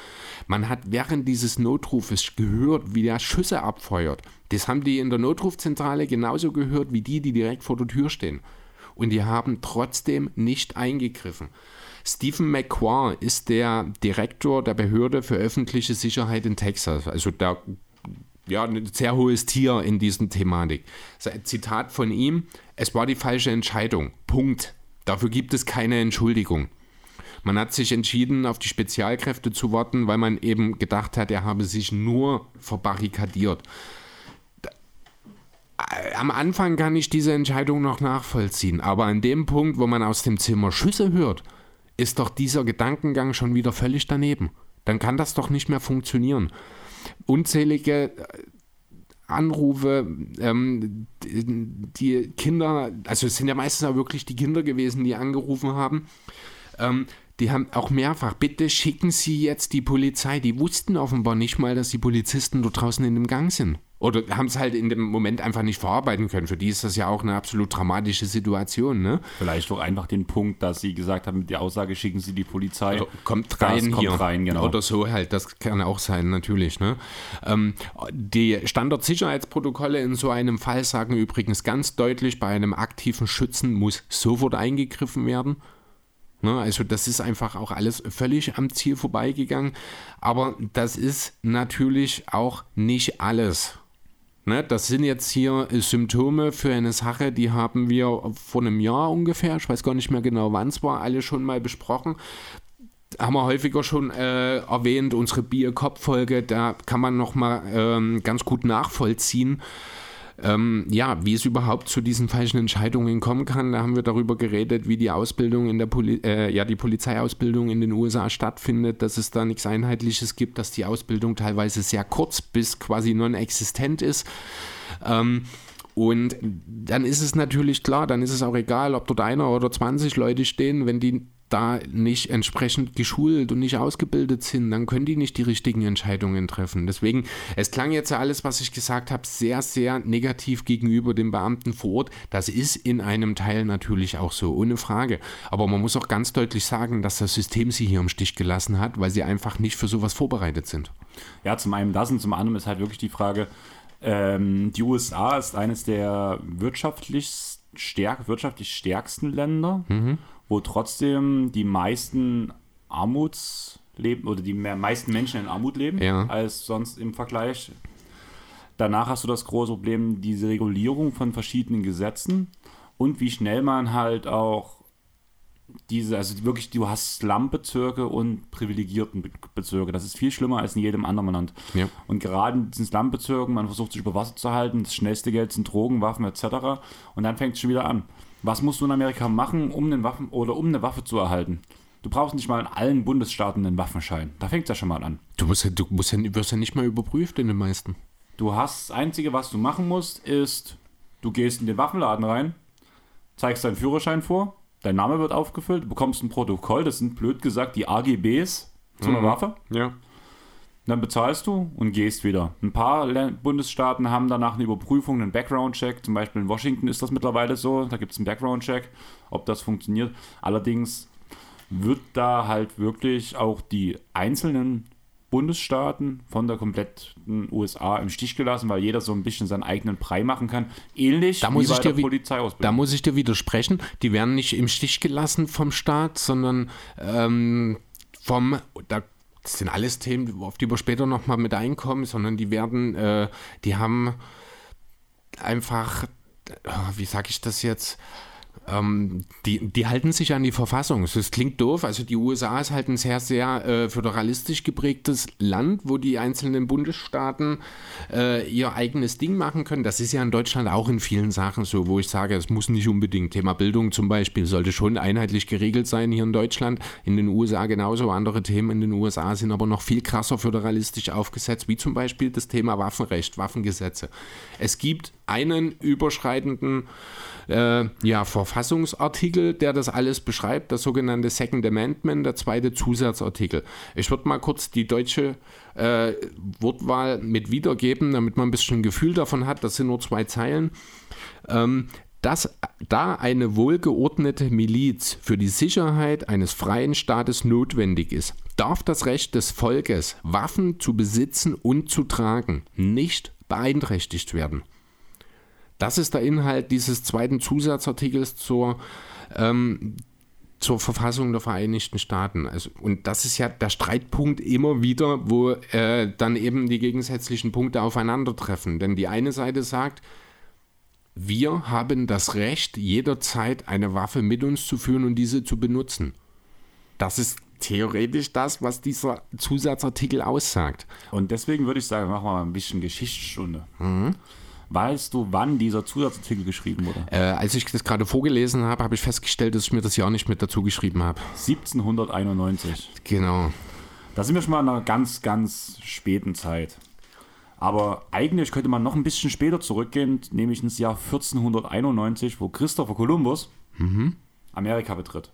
Man hat während dieses Notrufes gehört, wie der Schüsse abfeuert. Das haben die in der Notrufzentrale genauso gehört wie die, die direkt vor der Tür stehen. Und die haben trotzdem nicht eingegriffen. Stephen McQuarr ist der Direktor der Behörde für öffentliche Sicherheit in Texas. Also der, ja, ein sehr hohes Tier in diesen Thematik. Zitat von ihm: Es war die falsche Entscheidung. Punkt. Dafür gibt es keine Entschuldigung. Man hat sich entschieden, auf die Spezialkräfte zu warten, weil man eben gedacht hat, er habe sich nur verbarrikadiert. Am Anfang kann ich diese Entscheidung noch nachvollziehen, aber an dem Punkt, wo man aus dem Zimmer Schüsse hört, ist doch dieser Gedankengang schon wieder völlig daneben. Dann kann das doch nicht mehr funktionieren. Unzählige Anrufe, ähm, die Kinder, also es sind ja meistens auch wirklich die Kinder gewesen, die angerufen haben. Ähm, die haben auch mehrfach, bitte schicken Sie jetzt die Polizei. Die wussten offenbar nicht mal, dass die Polizisten dort draußen in dem Gang sind. Oder haben es halt in dem Moment einfach nicht verarbeiten können. Für die ist das ja auch eine absolut dramatische Situation. Ne? Vielleicht auch einfach den Punkt, dass sie gesagt haben, mit der Aussage schicken sie die Polizei. Also, kommt rein kommt hier. rein, genau. Oder so halt, das kann auch sein, natürlich. Ne? Ähm, die Standardsicherheitsprotokolle in so einem Fall sagen übrigens ganz deutlich, bei einem aktiven Schützen muss sofort eingegriffen werden. Ne, also das ist einfach auch alles völlig am Ziel vorbeigegangen. Aber das ist natürlich auch nicht alles. Ne, das sind jetzt hier Symptome für eine Sache, die haben wir vor einem Jahr ungefähr, ich weiß gar nicht mehr genau wann es war, alle schon mal besprochen. Haben wir häufiger schon äh, erwähnt, unsere Bier-Kopf-Folge, da kann man nochmal ähm, ganz gut nachvollziehen, ähm, ja, wie es überhaupt zu diesen falschen Entscheidungen kommen kann. Da haben wir darüber geredet, wie die Ausbildung in der Poli äh, ja, die Polizeiausbildung in den USA stattfindet, dass es da nichts Einheitliches gibt, dass die Ausbildung teilweise sehr kurz bis quasi non-existent ist. Ähm, und dann ist es natürlich klar, dann ist es auch egal, ob dort einer oder 20 Leute stehen, wenn die da nicht entsprechend geschult und nicht ausgebildet sind, dann können die nicht die richtigen Entscheidungen treffen. Deswegen, es klang jetzt alles, was ich gesagt habe, sehr, sehr negativ gegenüber den Beamten vor Ort. Das ist in einem Teil natürlich auch so, ohne Frage. Aber man muss auch ganz deutlich sagen, dass das System sie hier im Stich gelassen hat, weil sie einfach nicht für sowas vorbereitet sind. Ja, zum einen das und zum anderen ist halt wirklich die Frage, ähm, die USA ist eines der wirtschaftlich, stärk, wirtschaftlich stärksten Länder. Mhm wo trotzdem die meisten Armutsleben oder die mehr, meisten Menschen in Armut leben ja. als sonst im Vergleich. Danach hast du das große Problem, diese Regulierung von verschiedenen Gesetzen und wie schnell man halt auch diese, also wirklich, du hast Slum-Bezirke und privilegierten Bezirke. Das ist viel schlimmer als in jedem anderen Land. Ja. Und gerade in diesen Slum-Bezirken, man versucht sich über Wasser zu halten, das schnellste Geld sind Drogen, Waffen etc. Und dann fängt es schon wieder an. Was musst du in Amerika machen, um einen Waffen oder um eine Waffe zu erhalten? Du brauchst nicht mal in allen Bundesstaaten einen Waffenschein. Da fängt es ja schon mal an. Du, musst ja, du musst ja, wirst ja nicht mal überprüft in den meisten. Du hast, das Einzige, was du machen musst, ist, du gehst in den Waffenladen rein, zeigst deinen Führerschein vor, dein Name wird aufgefüllt, du bekommst ein Protokoll, das sind blöd gesagt die AGBs zu einer mhm. Waffe. Ja. Dann bezahlst du und gehst wieder. Ein paar Bundesstaaten haben danach eine Überprüfung, einen Background-Check. Zum Beispiel in Washington ist das mittlerweile so. Da gibt es einen Background-Check, ob das funktioniert. Allerdings wird da halt wirklich auch die einzelnen Bundesstaaten von der kompletten USA im Stich gelassen, weil jeder so ein bisschen seinen eigenen Brei machen kann. Ähnlich da muss wie bei der Polizeiausbildung. Da muss ich dir widersprechen. Die werden nicht im Stich gelassen vom Staat, sondern ähm, vom, da das sind alles Themen, auf die wir später nochmal mit einkommen, sondern die werden, äh, die haben einfach, äh, wie sage ich das jetzt, ähm, die, die halten sich an die Verfassung. Das klingt doof. Also die USA ist halt ein sehr, sehr äh, föderalistisch geprägtes Land, wo die einzelnen Bundesstaaten äh, ihr eigenes Ding machen können. Das ist ja in Deutschland auch in vielen Sachen so, wo ich sage, es muss nicht unbedingt. Thema Bildung zum Beispiel sollte schon einheitlich geregelt sein hier in Deutschland. In den USA genauso. Andere Themen in den USA sind aber noch viel krasser föderalistisch aufgesetzt, wie zum Beispiel das Thema Waffenrecht, Waffengesetze. Es gibt einen überschreitenden äh, ja, Verfassungsartikel, der das alles beschreibt, das sogenannte Second Amendment, der zweite Zusatzartikel. Ich würde mal kurz die deutsche äh, Wortwahl mit wiedergeben, damit man ein bisschen ein Gefühl davon hat. Das sind nur zwei Zeilen. Ähm, dass da eine wohlgeordnete Miliz für die Sicherheit eines freien Staates notwendig ist, darf das Recht des Volkes, Waffen zu besitzen und zu tragen, nicht beeinträchtigt werden. Das ist der Inhalt dieses zweiten Zusatzartikels zur, ähm, zur Verfassung der Vereinigten Staaten. Also, und das ist ja der Streitpunkt immer wieder, wo äh, dann eben die gegensätzlichen Punkte aufeinandertreffen. Denn die eine Seite sagt, wir haben das Recht, jederzeit eine Waffe mit uns zu führen und diese zu benutzen. Das ist theoretisch das, was dieser Zusatzartikel aussagt. Und deswegen würde ich sagen, machen wir mal ein bisschen Geschichtsstunde. Mhm. Weißt du, wann dieser Zusatzartikel geschrieben wurde? Äh, als ich das gerade vorgelesen habe, habe ich festgestellt, dass ich mir das Jahr nicht mit dazu geschrieben habe. 1791. Genau. Da sind wir schon mal in einer ganz, ganz späten Zeit. Aber eigentlich könnte man noch ein bisschen später zurückgehen, nämlich ins Jahr 1491, wo Christopher Columbus mhm. Amerika betritt.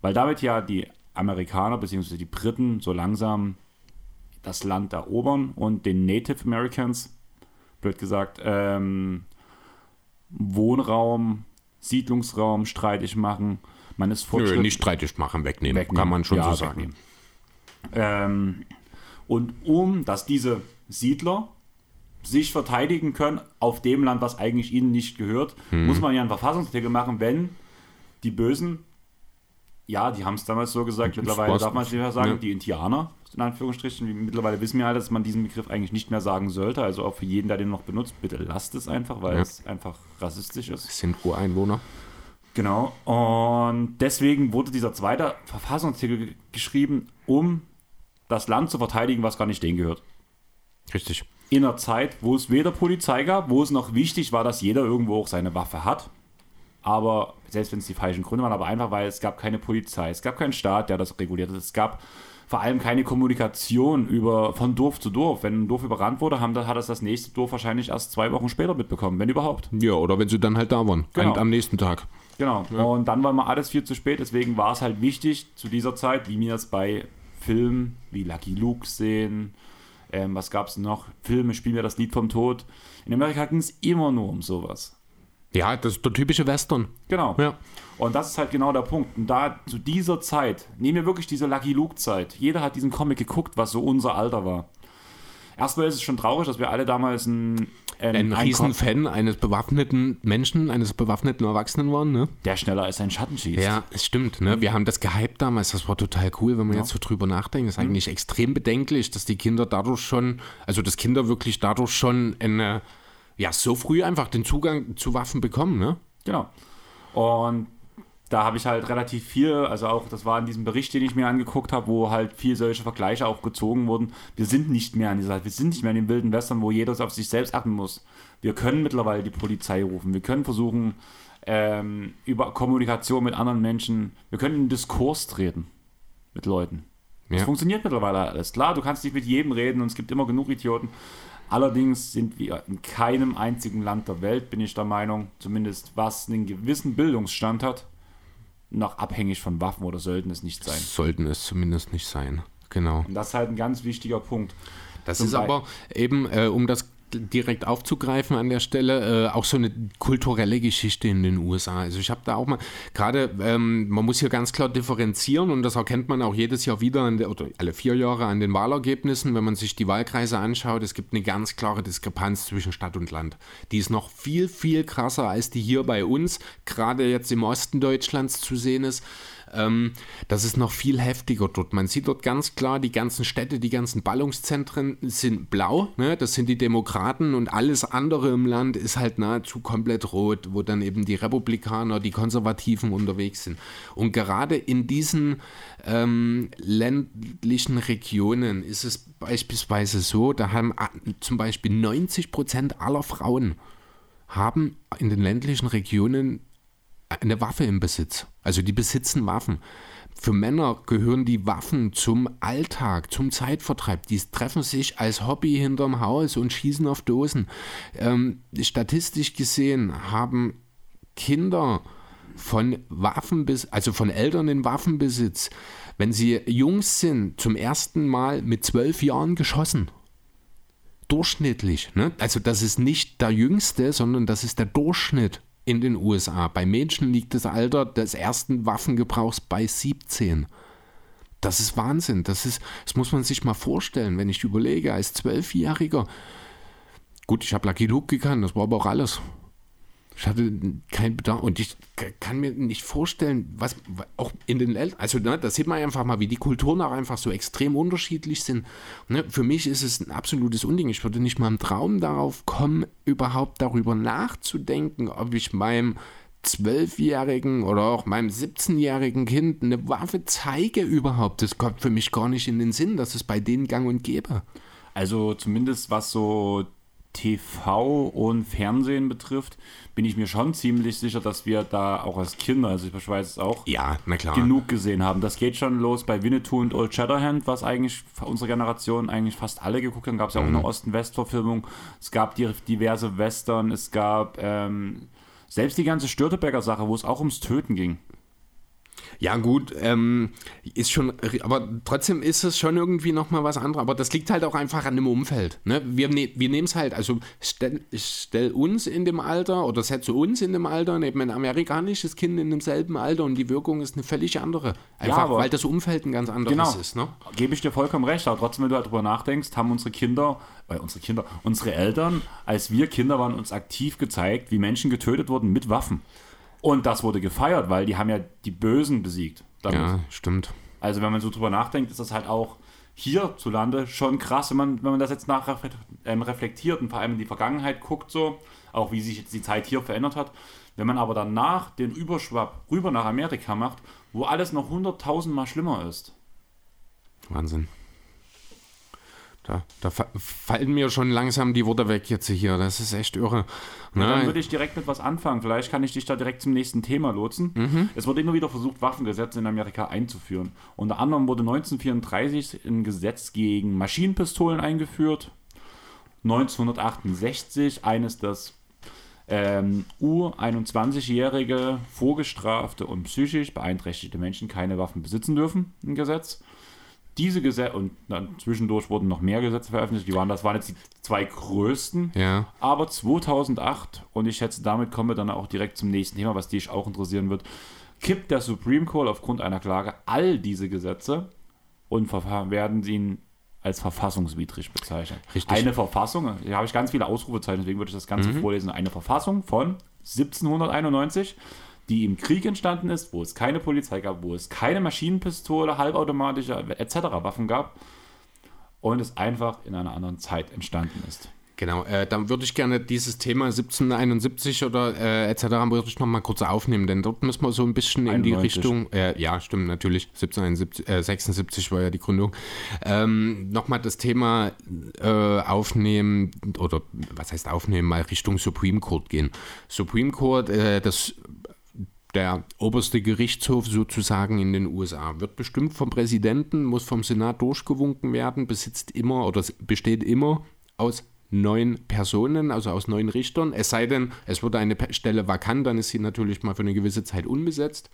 Weil damit ja die Amerikaner bzw. die Briten so langsam das Land erobern und den Native Americans, blöd gesagt, ähm, Wohnraum, Siedlungsraum streitig machen. Man ist Fortschritt. Nö, nicht streitig machen, wegnehmen, wegnehmen. kann man schon ja, so sagen. Ähm, und um, dass diese Siedler sich verteidigen können auf dem Land, was eigentlich ihnen nicht gehört, hm. muss man ja einen Verfassungsartikel machen, wenn die Bösen, ja, die haben es damals so gesagt, mittlerweile darf man es nicht mehr sagen, ja. die Indianer, in Anführungsstrichen, mittlerweile wissen wir alle, dass man diesen Begriff eigentlich nicht mehr sagen sollte, also auch für jeden, der den noch benutzt, bitte lasst es einfach, weil ja. es einfach rassistisch ist. Es sind Ureinwohner. Genau, und deswegen wurde dieser zweite Verfassungsartikel geschrieben, um das Land zu verteidigen, was gar nicht denen gehört. Richtig. In einer Zeit, wo es weder Polizei gab, wo es noch wichtig war, dass jeder irgendwo auch seine Waffe hat. Aber selbst wenn es die falschen Gründe waren, aber einfach, weil es gab keine Polizei, es gab keinen Staat, der das reguliert hat. Es gab vor allem keine Kommunikation über, von Dorf zu Dorf. Wenn ein Dorf überrannt wurde, haben, hat es das nächste Dorf wahrscheinlich erst zwei Wochen später mitbekommen, wenn überhaupt. Ja, oder wenn sie dann halt da waren, genau. am nächsten Tag. Genau. Ja. Und dann war mal alles viel zu spät. Deswegen war es halt wichtig zu dieser Zeit, wie wir es bei Filmen wie Lucky Luke sehen. Ähm, was gab es noch? Filme, spielen wir das Lied vom Tod. In Amerika ging es immer nur um sowas. Ja, das ist der typische Western. Genau. Ja. Und das ist halt genau der Punkt. Und da zu dieser Zeit, nehmen wir wirklich diese Lucky Luke-Zeit. Jeder hat diesen Comic geguckt, was so unser Alter war. Erstmal ist es schon traurig, dass wir alle damals ein. Ein, ein Riesenfan eines bewaffneten Menschen, eines bewaffneten Erwachsenen waren, ne? Der schneller als ein Schatten schießt. Ja, es stimmt, ne? Wir haben das gehypt damals, das war total cool, wenn man ja. jetzt so drüber nachdenkt. Das ist mhm. eigentlich extrem bedenklich, dass die Kinder dadurch schon, also dass Kinder wirklich dadurch schon eine, ja, so früh einfach den Zugang zu Waffen bekommen, ne? Genau. Und da habe ich halt relativ viel, also auch, das war in diesem Bericht, den ich mir angeguckt habe, wo halt viel solche Vergleiche auch gezogen wurden. Wir sind nicht mehr an dieser, wir sind nicht mehr in den wilden Western, wo jeder auf sich selbst achten muss. Wir können mittlerweile die Polizei rufen, wir können versuchen, ähm, über Kommunikation mit anderen Menschen, wir können in Diskurs treten mit Leuten. Das ja. funktioniert mittlerweile alles. Klar, du kannst nicht mit jedem reden und es gibt immer genug Idioten. Allerdings sind wir in keinem einzigen Land der Welt, bin ich der Meinung, zumindest was einen gewissen Bildungsstand hat, noch abhängig von Waffen oder sollten es nicht sein. Sollten es zumindest nicht sein, genau. Und das ist halt ein ganz wichtiger Punkt. Das Zum ist aber eben, äh, um das direkt aufzugreifen an der Stelle, äh, auch so eine kulturelle Geschichte in den USA. Also ich habe da auch mal, gerade, ähm, man muss hier ganz klar differenzieren und das erkennt man auch jedes Jahr wieder, der, oder alle vier Jahre an den Wahlergebnissen, wenn man sich die Wahlkreise anschaut. Es gibt eine ganz klare Diskrepanz zwischen Stadt und Land. Die ist noch viel, viel krasser, als die hier bei uns, gerade jetzt im Osten Deutschlands zu sehen ist. Ähm, das ist noch viel heftiger dort. Man sieht dort ganz klar, die ganzen Städte, die ganzen Ballungszentren sind blau. Ne? Das sind die Demokraten und alles andere im Land ist halt nahezu komplett rot, wo dann eben die Republikaner, die Konservativen unterwegs sind. Und gerade in diesen ähm, ländlichen Regionen ist es beispielsweise so, da haben zum Beispiel 90 Prozent aller Frauen haben in den ländlichen Regionen eine Waffe im Besitz. Also die besitzen Waffen. Für Männer gehören die Waffen zum Alltag, zum Zeitvertreib. Die treffen sich als Hobby hinterm Haus und schießen auf Dosen. Ähm, statistisch gesehen haben Kinder von Waffenbesitz, also von Eltern in Waffenbesitz, wenn sie Jungs sind, zum ersten Mal mit zwölf Jahren geschossen. Durchschnittlich. Ne? Also das ist nicht der Jüngste, sondern das ist der Durchschnitt in den USA. Bei Mädchen liegt das Alter des ersten Waffengebrauchs bei 17. Das ist Wahnsinn. Das, ist, das muss man sich mal vorstellen, wenn ich überlege, als Zwölfjähriger. Gut, ich habe Lucky Luke gekannt, das war aber auch alles. Ich hatte keinen Bedarf und ich kann mir nicht vorstellen, was auch in den Eltern, also ne, da sieht man einfach mal, wie die Kulturen auch einfach so extrem unterschiedlich sind. Ne, für mich ist es ein absolutes Unding. Ich würde nicht mal im Traum darauf kommen, überhaupt darüber nachzudenken, ob ich meinem zwölfjährigen oder auch meinem 17-jährigen Kind eine Waffe zeige überhaupt. Das kommt für mich gar nicht in den Sinn, dass es bei denen gang und gäbe. Also zumindest was so TV und Fernsehen betrifft, bin ich mir schon ziemlich sicher, dass wir da auch als Kinder, also ich weiß es auch, ja, genug gesehen haben. Das geht schon los bei Winnetou und Old Shatterhand, was eigentlich unsere Generation eigentlich fast alle geguckt haben. Gab es ja auch mhm. eine Osten-West-Verfilmung. Es gab die, diverse Western, es gab ähm, selbst die ganze Störteberger-Sache, wo es auch ums Töten ging. Ja, gut, ähm, ist schon, aber trotzdem ist es schon irgendwie nochmal was anderes. Aber das liegt halt auch einfach an dem Umfeld. Ne? Wir, ne, wir nehmen es halt, also stell, stell uns in dem Alter oder setze uns in dem Alter neben ein amerikanisches Kind in demselben Alter und die Wirkung ist eine völlig andere. Einfach ja, weil das Umfeld ein ganz anderes genau, ist. Ne? Gebe ich dir vollkommen recht, aber trotzdem, wenn du halt drüber nachdenkst, haben unsere Kinder, äh, unsere Kinder, unsere Eltern, als wir Kinder waren, uns aktiv gezeigt, wie Menschen getötet wurden mit Waffen. Und das wurde gefeiert, weil die haben ja die Bösen besiegt. Damit. Ja, stimmt. Also wenn man so drüber nachdenkt, ist das halt auch hierzulande schon krass, wenn man, wenn man das jetzt ähm, reflektiert und vor allem in die Vergangenheit guckt, so, auch wie sich jetzt die Zeit hier verändert hat. Wenn man aber danach den Überschwapp rüber nach Amerika macht, wo alles noch hunderttausendmal schlimmer ist. Wahnsinn. Da, da, fallen mir schon langsam die Worte weg jetzt hier. Das ist echt irre. Dann würde ich direkt mit was anfangen. Vielleicht kann ich dich da direkt zum nächsten Thema lotsen. Mhm. Es wurde immer wieder versucht, Waffengesetze in Amerika einzuführen. Unter anderem wurde 1934 ein Gesetz gegen Maschinenpistolen eingeführt. 1968 eines, das ähm, U21-jährige vorgestrafte und psychisch beeinträchtigte Menschen keine Waffen besitzen dürfen, ein Gesetz diese Gesetze, und dann zwischendurch wurden noch mehr Gesetze veröffentlicht, die waren, das waren jetzt die zwei größten. Ja. Aber 2008, und ich schätze, damit kommen wir dann auch direkt zum nächsten Thema, was dich auch interessieren wird, kippt der Supreme Court aufgrund einer Klage all diese Gesetze und werden sie als verfassungswidrig bezeichnet. Richtig. Eine Verfassung, hier habe ich ganz viele Ausrufezeichen, deswegen würde ich das Ganze mhm. vorlesen. Eine Verfassung von 1791 die im Krieg entstanden ist, wo es keine Polizei gab, wo es keine Maschinenpistole, halbautomatische etc. Waffen gab und es einfach in einer anderen Zeit entstanden ist. Genau, äh, dann würde ich gerne dieses Thema 1771 oder äh, etc. würde ich nochmal kurz aufnehmen, denn dort müssen wir so ein bisschen 91. in die Richtung, äh, ja, stimmt natürlich, 1776 äh, war ja die Gründung, ähm, nochmal das Thema äh, aufnehmen oder was heißt aufnehmen, mal Richtung Supreme Court gehen. Supreme Court, äh, das der oberste Gerichtshof sozusagen in den USA. Wird bestimmt vom Präsidenten, muss vom Senat durchgewunken werden, besitzt immer oder besteht immer aus neun Personen, also aus neun Richtern. Es sei denn, es wurde eine Stelle vakant, dann ist sie natürlich mal für eine gewisse Zeit unbesetzt.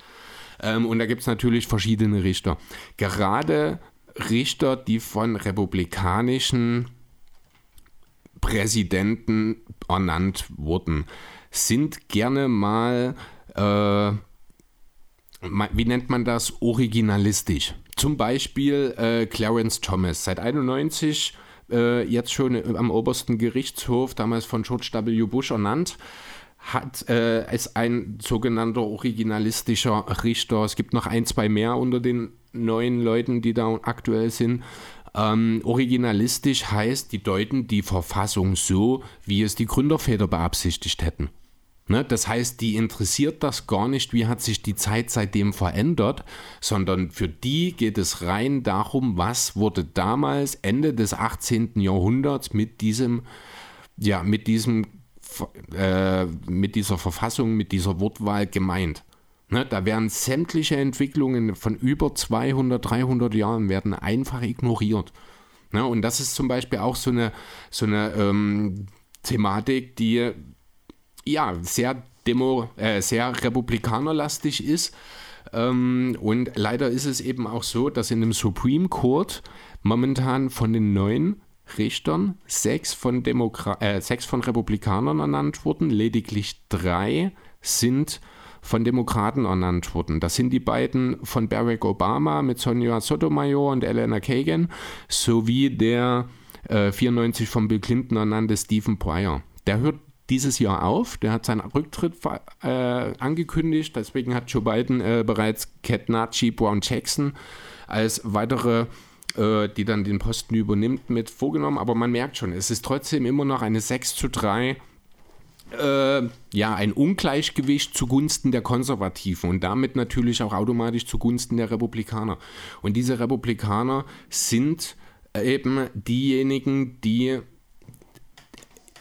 Ähm, und da gibt es natürlich verschiedene Richter. Gerade Richter, die von republikanischen Präsidenten ernannt wurden, sind gerne mal äh, wie nennt man das, originalistisch. Zum Beispiel äh, Clarence Thomas, seit 91 äh, jetzt schon am obersten Gerichtshof, damals von George W. Bush ernannt, hat äh, ist ein sogenannter originalistischer Richter. Es gibt noch ein, zwei mehr unter den neuen Leuten, die da aktuell sind. Ähm, originalistisch heißt, die deuten die Verfassung so, wie es die Gründerväter beabsichtigt hätten. Ne? Das heißt, die interessiert das gar nicht, wie hat sich die Zeit seitdem verändert, sondern für die geht es rein darum, was wurde damals Ende des 18. Jahrhunderts mit diesem, ja, mit diesem, äh, mit dieser Verfassung, mit dieser Wortwahl gemeint. Ne? Da werden sämtliche Entwicklungen von über 200, 300 Jahren werden einfach ignoriert. Ne? Und das ist zum Beispiel auch so eine, so eine ähm, Thematik, die ja, sehr, Demo, äh, sehr republikanerlastig ist. Ähm, und leider ist es eben auch so, dass in dem Supreme Court momentan von den neun Richtern sechs von, Demokra äh, sechs von Republikanern ernannt wurden, lediglich drei sind von Demokraten ernannt wurden. Das sind die beiden von Barack Obama mit Sonja Sotomayor und Elena Kagan sowie der äh, 94 von Bill Clinton ernannte Stephen Breyer. Der hört dieses Jahr auf. Der hat seinen Rücktritt äh, angekündigt. Deswegen hat Joe Biden äh, bereits Cat Nachi Brown Jackson als weitere, äh, die dann den Posten übernimmt, mit vorgenommen. Aber man merkt schon, es ist trotzdem immer noch eine 6 zu 3 äh, ja, ein Ungleichgewicht zugunsten der Konservativen und damit natürlich auch automatisch zugunsten der Republikaner. Und diese Republikaner sind eben diejenigen, die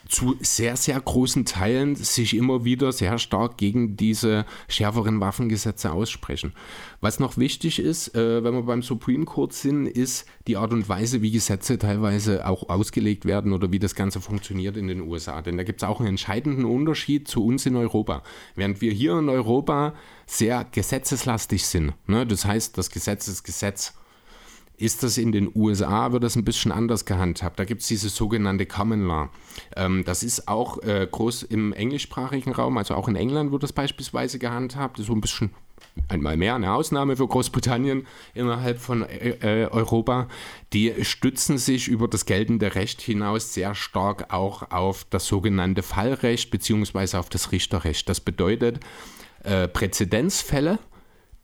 zu sehr, sehr großen Teilen sich immer wieder sehr stark gegen diese schärferen Waffengesetze aussprechen. Was noch wichtig ist, äh, wenn wir beim Supreme Court sind, ist die Art und Weise, wie Gesetze teilweise auch ausgelegt werden oder wie das Ganze funktioniert in den USA. Denn da gibt es auch einen entscheidenden Unterschied zu uns in Europa. Während wir hier in Europa sehr gesetzeslastig sind, ne? das heißt, das Gesetz ist Gesetz ist das in den USA, wird das ein bisschen anders gehandhabt. Da gibt es diese sogenannte Common Law. Ähm, das ist auch äh, groß im englischsprachigen Raum, also auch in England wird das beispielsweise gehandhabt. Das ist so ein bisschen einmal mehr eine Ausnahme für Großbritannien innerhalb von äh, äh, Europa. Die stützen sich über das geltende Recht hinaus sehr stark auch auf das sogenannte Fallrecht bzw. auf das Richterrecht. Das bedeutet, äh, Präzedenzfälle,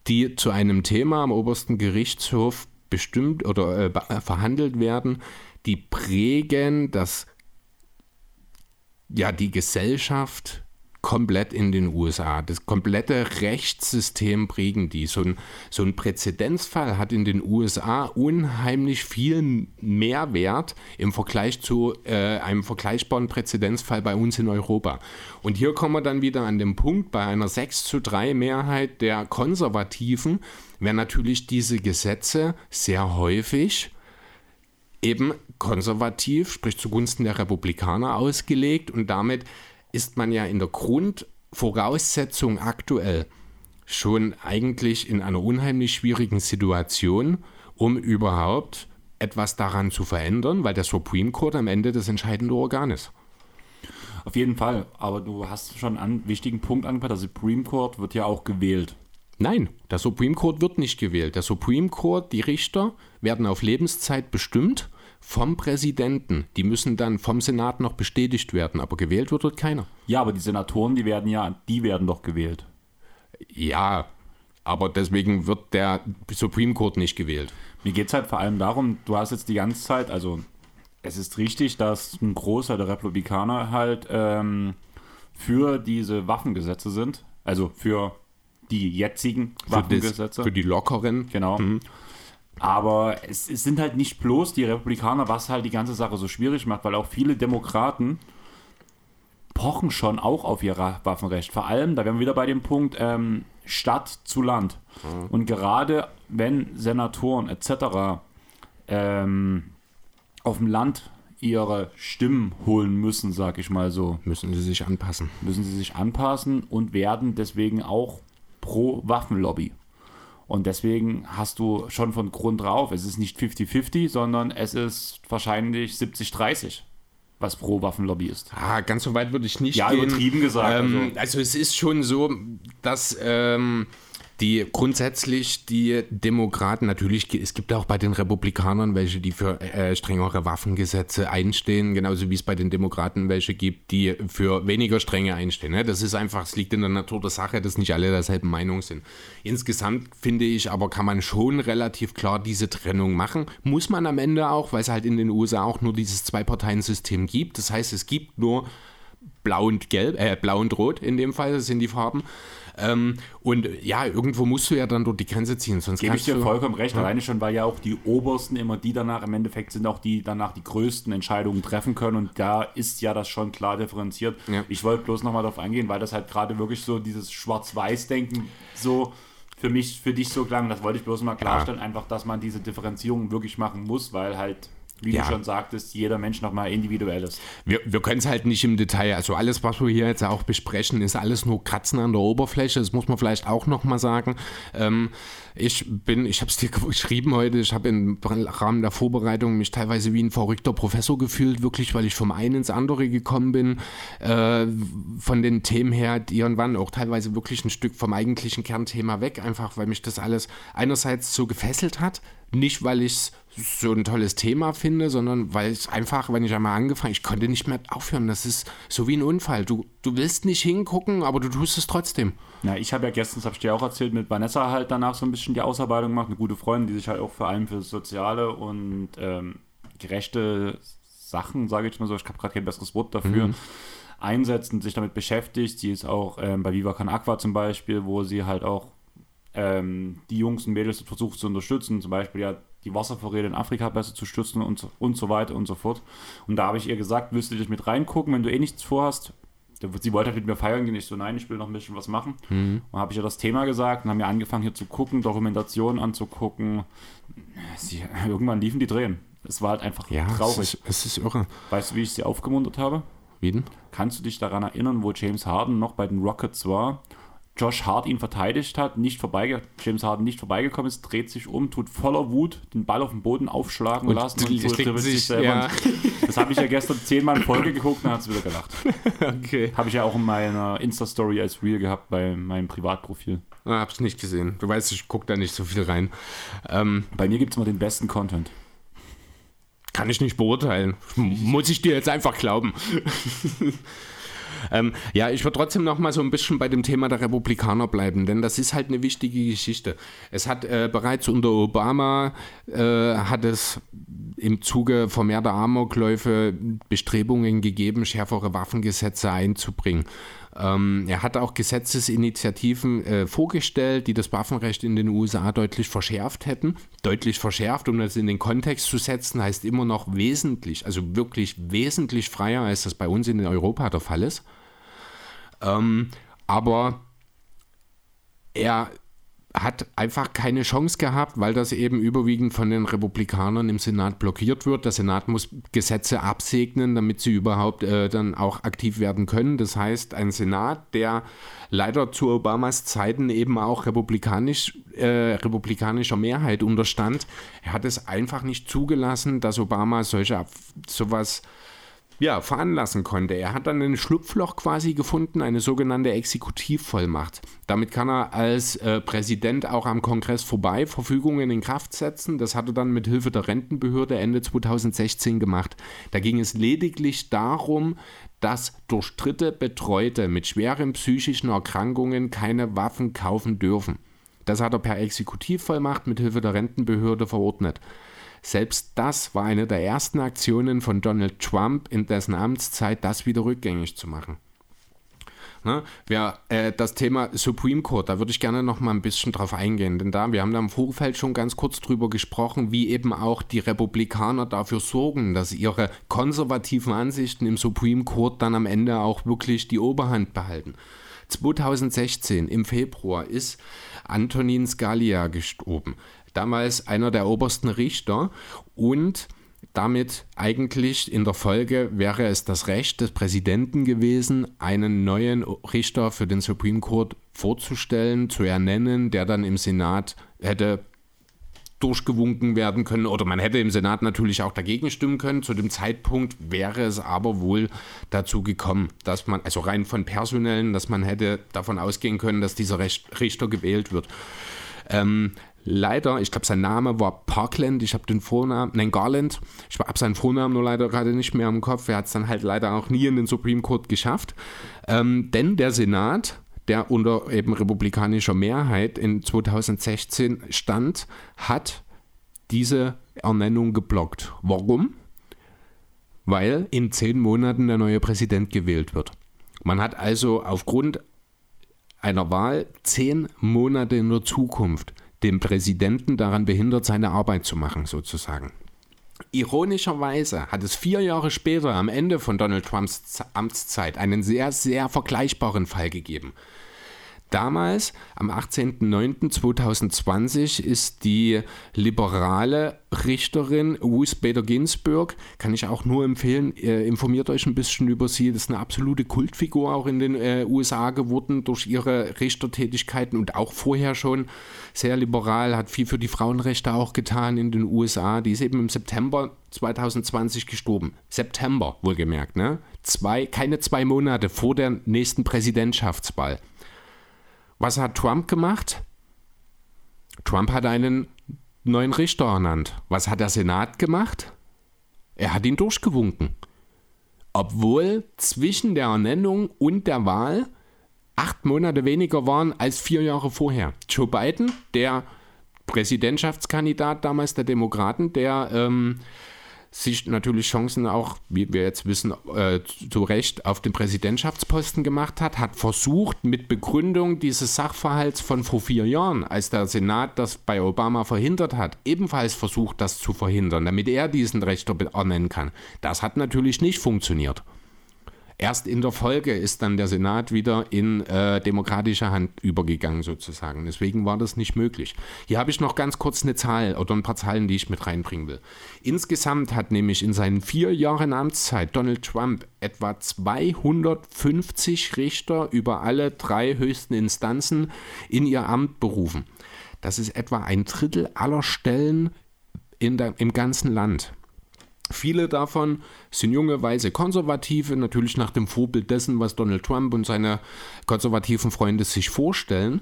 die zu einem Thema am obersten Gerichtshof bestimmt oder äh, äh, verhandelt werden, die prägen das ja die Gesellschaft komplett in den USA. Das komplette Rechtssystem prägen die. So ein, so ein Präzedenzfall hat in den USA unheimlich viel Mehrwert im Vergleich zu äh, einem vergleichbaren Präzedenzfall bei uns in Europa. Und hier kommen wir dann wieder an den Punkt, bei einer 6 zu 3 Mehrheit der Konservativen werden natürlich diese Gesetze sehr häufig eben konservativ, sprich zugunsten der Republikaner ausgelegt und damit ist man ja in der Grundvoraussetzung aktuell schon eigentlich in einer unheimlich schwierigen Situation, um überhaupt etwas daran zu verändern, weil der Supreme Court am Ende das entscheidende Organ ist. Auf jeden Fall, aber du hast schon einen wichtigen Punkt angebracht, der Supreme Court wird ja auch gewählt. Nein, der Supreme Court wird nicht gewählt. Der Supreme Court, die Richter werden auf Lebenszeit bestimmt vom Präsidenten. Die müssen dann vom Senat noch bestätigt werden, aber gewählt wird dort keiner. Ja, aber die Senatoren, die werden ja, die werden doch gewählt. Ja, aber deswegen wird der Supreme Court nicht gewählt. Mir geht es halt vor allem darum, du hast jetzt die ganze Zeit, also es ist richtig, dass ein Großteil der Republikaner halt ähm, für diese Waffengesetze sind, also für die jetzigen Waffengesetze. Für, das, für die lockeren. Genau. Mhm. Aber es, es, sind halt nicht bloß die Republikaner, was halt die ganze Sache so schwierig macht, weil auch viele Demokraten pochen schon auch auf ihr Waffenrecht. Vor allem, da wären wir wieder bei dem Punkt ähm, Stadt zu Land. Mhm. Und gerade wenn Senatoren etc. Ähm, auf dem Land ihre Stimmen holen müssen, sag ich mal so. Müssen sie sich anpassen. Müssen sie sich anpassen und werden deswegen auch pro Waffenlobby. Und deswegen hast du schon von Grund drauf, es ist nicht 50-50, sondern es ist wahrscheinlich 70-30 was pro Waffenlobby ist. Ah, ganz so weit würde ich nicht ja, gehen. Ja, übertrieben gesagt. Ähm, also. also. es ist schon so, dass ähm, die grundsätzlich die Demokraten, natürlich, es gibt auch bei den Republikanern welche, die für äh, strengere Waffengesetze einstehen, genauso wie es bei den Demokraten welche gibt, die für weniger strenge einstehen. Ne? Das ist einfach, es liegt in der Natur der Sache, dass nicht alle derselben Meinung sind. Insgesamt finde ich aber, kann man schon relativ klar diese Trennung machen. Muss man am Ende auch, weil es halt in den USA auch nur dieses Zwei-Parteien-System gibt. Das heißt, es gibt nur blau und gelb, äh, blau und rot in dem Fall, das sind die Farben. Ähm, und ja, irgendwo musst du ja dann dort die Grenze ziehen. Sonst Gebe ich dir vollkommen recht. Ja. Alleine schon, weil ja auch die Obersten immer die danach, im Endeffekt sind auch die danach die größten Entscheidungen treffen können. Und da ist ja das schon klar differenziert. Ja. Ich wollte bloß nochmal darauf eingehen, weil das halt gerade wirklich so dieses Schwarz-Weiß-Denken so für mich, für dich so klang. Das wollte ich bloß mal klarstellen. Ja. Einfach, dass man diese Differenzierung wirklich machen muss, weil halt wie ja. du schon sagtest, jeder Mensch nochmal individuell ist. Wir, wir können es halt nicht im Detail, also alles, was wir hier jetzt auch besprechen, ist alles nur Kratzen an der Oberfläche, das muss man vielleicht auch nochmal sagen. Ähm, ich bin, ich habe es dir geschrieben heute, ich habe im Rahmen der Vorbereitung mich teilweise wie ein verrückter Professor gefühlt, wirklich, weil ich vom einen ins andere gekommen bin, äh, von den Themen her, die irgendwann auch teilweise wirklich ein Stück vom eigentlichen Kernthema weg, einfach weil mich das alles einerseits so gefesselt hat, nicht weil ich es so ein tolles Thema finde, sondern weil es einfach, wenn ich einmal angefangen, ich konnte nicht mehr aufhören. Das ist so wie ein Unfall. Du, du willst nicht hingucken, aber du tust es trotzdem. Ja, ich habe ja gestern, das habe ich dir auch erzählt, mit Vanessa halt danach so ein bisschen die Ausarbeitung gemacht. Eine gute Freundin, die sich halt auch vor allem für soziale und ähm, gerechte Sachen, sage ich mal so, ich habe gerade kein besseres Wort dafür, mhm. einsetzt und sich damit beschäftigt. Sie ist auch ähm, bei Viva Can Aqua zum Beispiel, wo sie halt auch ähm, die Jungs und Mädels versucht zu unterstützen. Zum Beispiel ja die Wasservorräte in Afrika besser zu stützen und, und so weiter und so fort. Und da habe ich ihr gesagt, willst du dich mit reingucken, wenn du eh nichts vorhast? Sie wollte halt mit mir feiern gehen. Ich so, nein, ich will noch ein bisschen was machen. Mhm. Und habe ich ihr das Thema gesagt und haben wir angefangen hier zu gucken, Dokumentationen anzugucken. Sie, irgendwann liefen die Drehen. Es war halt einfach ja, traurig. Es ist, es ist irre. Weißt du, wie ich sie aufgemuntert habe? Wie denn? Kannst du dich daran erinnern, wo James Harden noch bei den Rockets war Josh Hart ihn verteidigt hat, nicht vorbeige James Harden nicht vorbeigekommen ist, dreht sich um, tut voller Wut den Ball auf den Boden aufschlagen und lassen und so sich selber. Ja. Das habe ich ja gestern zehnmal in Folge geguckt und hat es wieder gelacht. Okay. Habe ich ja auch in meiner Insta-Story als Real gehabt bei meinem Privatprofil. Ah, hab's nicht gesehen. Du weißt, ich gucke da nicht so viel rein. Ähm, bei mir gibt es immer den besten Content. Kann ich nicht beurteilen. Muss ich dir jetzt einfach glauben. Ähm, ja, ich würde trotzdem noch mal so ein bisschen bei dem Thema der Republikaner bleiben, denn das ist halt eine wichtige Geschichte. Es hat äh, bereits unter Obama äh, hat es im Zuge vermehrter Amokläufe Bestrebungen gegeben, schärfere Waffengesetze einzubringen. Ähm, er hat auch Gesetzesinitiativen äh, vorgestellt, die das Waffenrecht in den USA deutlich verschärft hätten. Deutlich verschärft, um das in den Kontext zu setzen, heißt immer noch wesentlich, also wirklich wesentlich freier, als das bei uns in Europa der Fall ist. Ähm, aber er hat einfach keine Chance gehabt, weil das eben überwiegend von den Republikanern im Senat blockiert wird. Der Senat muss Gesetze absegnen, damit sie überhaupt äh, dann auch aktiv werden können. Das heißt, ein Senat, der leider zu Obamas Zeiten eben auch republikanisch, äh, republikanischer Mehrheit unterstand, er hat es einfach nicht zugelassen, dass Obama solche sowas ja, veranlassen konnte. Er hat dann ein Schlupfloch quasi gefunden, eine sogenannte Exekutivvollmacht. Damit kann er als äh, Präsident auch am Kongress vorbei Verfügungen in Kraft setzen. Das hat er dann mit Hilfe der Rentenbehörde Ende 2016 gemacht. Da ging es lediglich darum, dass durch Dritte Betreute mit schweren psychischen Erkrankungen keine Waffen kaufen dürfen. Das hat er per Exekutivvollmacht mit Hilfe der Rentenbehörde verordnet. Selbst das war eine der ersten Aktionen von Donald Trump in dessen Amtszeit, das wieder rückgängig zu machen. Ne? Ja, äh, das Thema Supreme Court, da würde ich gerne noch mal ein bisschen drauf eingehen, denn da, wir haben da im Vorfeld schon ganz kurz drüber gesprochen, wie eben auch die Republikaner dafür sorgen, dass ihre konservativen Ansichten im Supreme Court dann am Ende auch wirklich die Oberhand behalten. 2016 im Februar ist Antonin Scalia gestorben damals einer der obersten Richter und damit eigentlich in der Folge wäre es das Recht des Präsidenten gewesen, einen neuen Richter für den Supreme Court vorzustellen, zu ernennen, der dann im Senat hätte durchgewunken werden können oder man hätte im Senat natürlich auch dagegen stimmen können. Zu dem Zeitpunkt wäre es aber wohl dazu gekommen, dass man, also rein von personellen, dass man hätte davon ausgehen können, dass dieser Richter gewählt wird. Ähm, leider, ich glaube, sein Name war Parkland, ich habe den Vornamen, nein, Garland, ich habe seinen Vornamen nur leider gerade nicht mehr im Kopf, er hat es dann halt leider auch nie in den Supreme Court geschafft, ähm, denn der Senat, der unter eben republikanischer Mehrheit in 2016 stand, hat diese Ernennung geblockt. Warum? Weil in zehn Monaten der neue Präsident gewählt wird. Man hat also aufgrund einer Wahl zehn Monate in der Zukunft den Präsidenten daran behindert, seine Arbeit zu machen, sozusagen. Ironischerweise hat es vier Jahre später, am Ende von Donald Trumps Amtszeit, einen sehr, sehr vergleichbaren Fall gegeben. Damals, am 18.09.2020, ist die liberale Richterin Ruth Bader Ginsburg, kann ich auch nur empfehlen, äh, informiert euch ein bisschen über sie. Das ist eine absolute Kultfigur auch in den äh, USA geworden durch ihre Richtertätigkeiten und auch vorher schon sehr liberal, hat viel für die Frauenrechte auch getan in den USA. Die ist eben im September 2020 gestorben. September, wohlgemerkt, ne? Zwei, keine zwei Monate vor der nächsten Präsidentschaftswahl. Was hat Trump gemacht? Trump hat einen neuen Richter ernannt. Was hat der Senat gemacht? Er hat ihn durchgewunken. Obwohl zwischen der Ernennung und der Wahl acht Monate weniger waren als vier Jahre vorher. Joe Biden, der Präsidentschaftskandidat damals der Demokraten, der ähm, sich natürlich Chancen auch, wie wir jetzt wissen, äh, zu Recht auf den Präsidentschaftsposten gemacht hat, hat versucht, mit Begründung dieses Sachverhalts von vor vier Jahren, als der Senat das bei Obama verhindert hat, ebenfalls versucht, das zu verhindern, damit er diesen Rechter ernennen kann. Das hat natürlich nicht funktioniert. Erst in der Folge ist dann der Senat wieder in äh, demokratische Hand übergegangen sozusagen. Deswegen war das nicht möglich. Hier habe ich noch ganz kurz eine Zahl oder ein paar Zahlen, die ich mit reinbringen will. Insgesamt hat nämlich in seinen vier Jahren Amtszeit Donald Trump etwa 250 Richter über alle drei höchsten Instanzen in ihr Amt berufen. Das ist etwa ein Drittel aller Stellen der, im ganzen Land. Viele davon sind junge, weise Konservative, natürlich nach dem Vorbild dessen, was Donald Trump und seine konservativen Freunde sich vorstellen.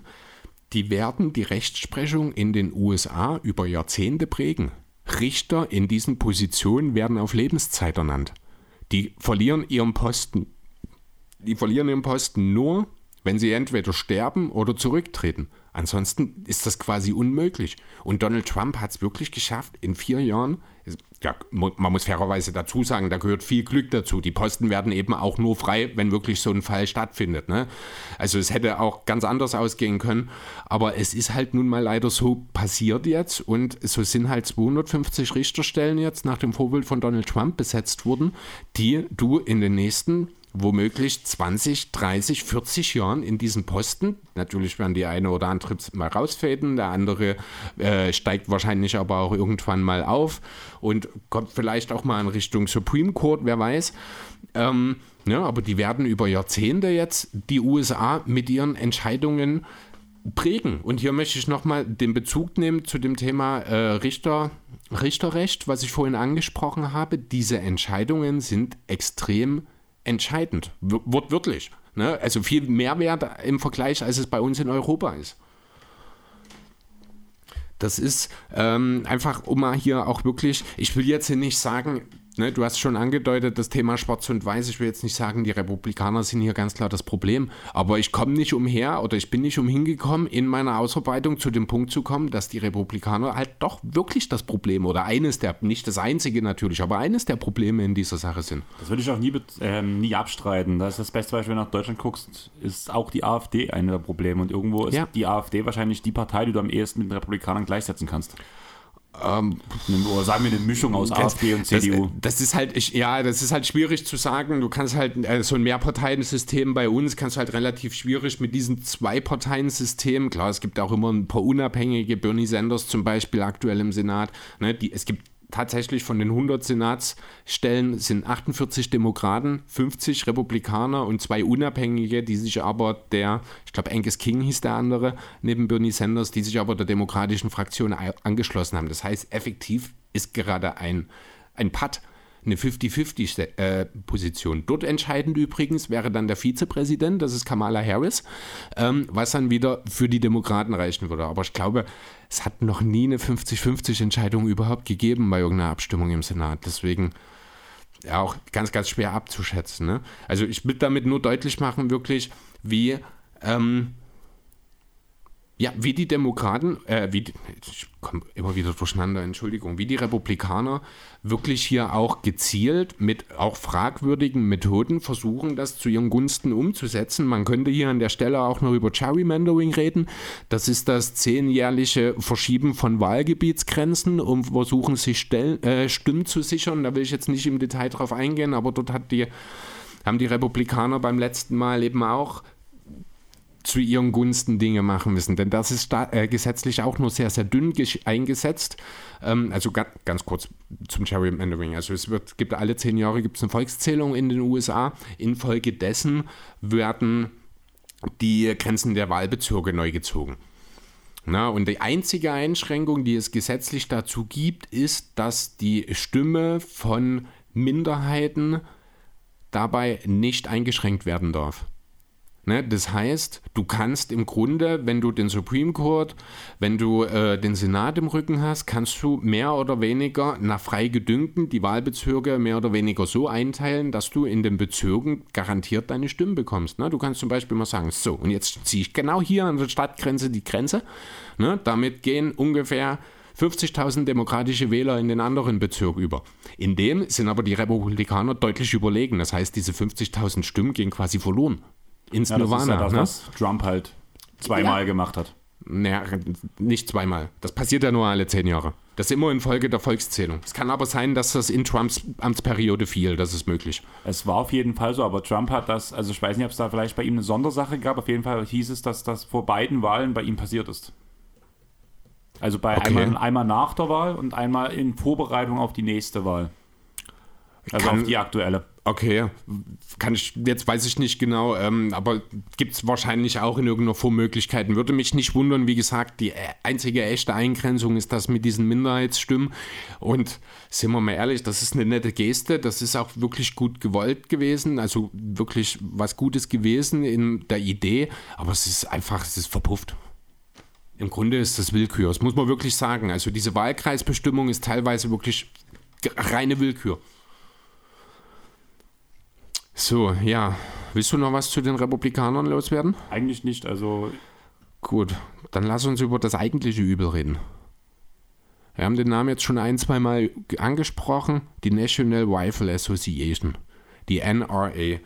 Die werden die Rechtsprechung in den USA über Jahrzehnte prägen. Richter in diesen Positionen werden auf Lebenszeit ernannt. Die verlieren ihren Posten. Die verlieren ihren Posten nur, wenn sie entweder sterben oder zurücktreten. Ansonsten ist das quasi unmöglich. Und Donald Trump hat es wirklich geschafft, in vier Jahren, ja, man muss fairerweise dazu sagen, da gehört viel Glück dazu. Die Posten werden eben auch nur frei, wenn wirklich so ein Fall stattfindet. Ne? Also es hätte auch ganz anders ausgehen können, aber es ist halt nun mal leider so passiert jetzt und so sind halt 250 Richterstellen jetzt nach dem Vorbild von Donald Trump besetzt worden, die du in den nächsten womöglich 20, 30, 40 Jahren in diesem Posten. Natürlich werden die eine oder andere mal rausfäden, der andere äh, steigt wahrscheinlich aber auch irgendwann mal auf und kommt vielleicht auch mal in Richtung Supreme Court, wer weiß. Ähm, ja, aber die werden über Jahrzehnte jetzt die USA mit ihren Entscheidungen prägen. Und hier möchte ich nochmal den Bezug nehmen zu dem Thema äh, Richter, Richterrecht, was ich vorhin angesprochen habe. Diese Entscheidungen sind extrem entscheidend, wortwörtlich. Ne? Also viel Mehrwert im Vergleich, als es bei uns in Europa ist. Das ist ähm, einfach, um mal hier auch wirklich, ich will jetzt hier nicht sagen, Ne, du hast schon angedeutet, das Thema Schwarz und Weiß. Ich will jetzt nicht sagen, die Republikaner sind hier ganz klar das Problem. Aber ich komme nicht umher oder ich bin nicht umhingekommen, in meiner Ausarbeitung zu dem Punkt zu kommen, dass die Republikaner halt doch wirklich das Problem oder eines der, nicht das einzige natürlich, aber eines der Probleme in dieser Sache sind. Das würde ich auch nie, ähm, nie abstreiten. Das ist das beste Beispiel, wenn du nach Deutschland guckst, ist auch die AfD eine der Probleme. Und irgendwo ist ja. die AfD wahrscheinlich die Partei, die du am ehesten mit den Republikanern gleichsetzen kannst. Ähm, oder sagen wir eine Mischung aus AfD und CDU. Das, das, ist halt, ich, ja, das ist halt schwierig zu sagen. Du kannst halt äh, so ein Mehrparteiensystem bei uns kannst du halt relativ schwierig mit diesem Zwei-Parteien-System. Klar, es gibt auch immer ein paar unabhängige Bernie Sanders zum Beispiel aktuell im Senat. Ne, die, es gibt tatsächlich von den 100 Senatsstellen sind 48 Demokraten, 50 Republikaner und zwei Unabhängige, die sich aber der, ich glaube Angus King hieß der andere, neben Bernie Sanders, die sich aber der demokratischen Fraktion angeschlossen haben. Das heißt, effektiv ist gerade ein, ein Patt eine 50-50-Position. Äh, Dort entscheidend übrigens wäre dann der Vizepräsident, das ist Kamala Harris, ähm, was dann wieder für die Demokraten reichen würde. Aber ich glaube, es hat noch nie eine 50-50-Entscheidung überhaupt gegeben bei irgendeiner Abstimmung im Senat. Deswegen ja auch ganz, ganz schwer abzuschätzen. Ne? Also ich will damit nur deutlich machen, wirklich, wie ähm, ja, wie die Demokraten, äh, wie, ich komme immer wieder durcheinander, Entschuldigung, wie die Republikaner wirklich hier auch gezielt mit auch fragwürdigen Methoden versuchen, das zu ihren Gunsten umzusetzen. Man könnte hier an der Stelle auch noch über Gerrymandering reden. Das ist das zehnjährliche Verschieben von Wahlgebietsgrenzen, um versuchen, sich Stellen, äh, Stimmen zu sichern. Da will ich jetzt nicht im Detail drauf eingehen, aber dort hat die haben die Republikaner beim letzten Mal eben auch zu ihren Gunsten Dinge machen müssen. Denn das ist da, äh, gesetzlich auch nur sehr, sehr dünn eingesetzt. Ähm, also ga, ganz kurz zum Gerrymandering. Also es wird, gibt alle zehn Jahre gibt es eine Volkszählung in den USA. Infolgedessen werden die Grenzen der Wahlbezirke neu gezogen. Na, und die einzige Einschränkung, die es gesetzlich dazu gibt, ist, dass die Stimme von Minderheiten dabei nicht eingeschränkt werden darf. Ne, das heißt, du kannst im Grunde, wenn du den Supreme Court, wenn du äh, den Senat im Rücken hast, kannst du mehr oder weniger nach Freigedüngten die Wahlbezirke mehr oder weniger so einteilen, dass du in den Bezirken garantiert deine Stimmen bekommst. Ne? Du kannst zum Beispiel mal sagen, so, und jetzt ziehe ich genau hier an der Stadtgrenze die Grenze. Ne? Damit gehen ungefähr 50.000 demokratische Wähler in den anderen Bezirk über. In dem sind aber die Republikaner deutlich überlegen. Das heißt, diese 50.000 Stimmen gehen quasi verloren. Ins Ja, das ist Nirvana. ja das, ne? was Trump halt zweimal Ja. gemacht hat. Naja, nicht zweimal. Das passiert ja nur alle zehn Jahre. Das ist immer in Folge der Volkszählung. Es kann aber sein, dass das in Trumps Amtsperiode fiel. Das ist möglich. Es war auf jeden Fall so, aber Trump hat das, also ich weiß nicht, ob es da vielleicht bei ihm eine Sondersache gab, auf jeden Fall hieß es, dass das vor beiden Wahlen bei ihm passiert ist. Also bei Okay. einmal, einmal nach der Wahl und einmal in Vorbereitung auf die nächste Wahl. Also Kann- auf die aktuelle. Okay, kann ich, jetzt weiß ich nicht genau, ähm, aber gibt es wahrscheinlich auch in irgendeiner Form Möglichkeiten. Würde mich nicht wundern, wie gesagt, die äh, einzige echte Eingrenzung ist das mit diesen Minderheitsstimmen. Und sind wir mal ehrlich, das ist eine nette Geste, das ist auch wirklich gut gewollt gewesen, also wirklich was Gutes gewesen in der Idee, aber es ist einfach, es ist verpufft. Im Grunde ist das Willkür, das muss man wirklich sagen. Also diese Wahlkreisbestimmung ist teilweise wirklich reine Willkür. So, ja. Willst du noch was zu den Republikanern loswerden? Eigentlich nicht, also Gut, dann lass uns über das eigentliche Übel reden. Wir haben den Namen jetzt schon ein, zwei Mal angesprochen. Die National Rifle Association, die NRA.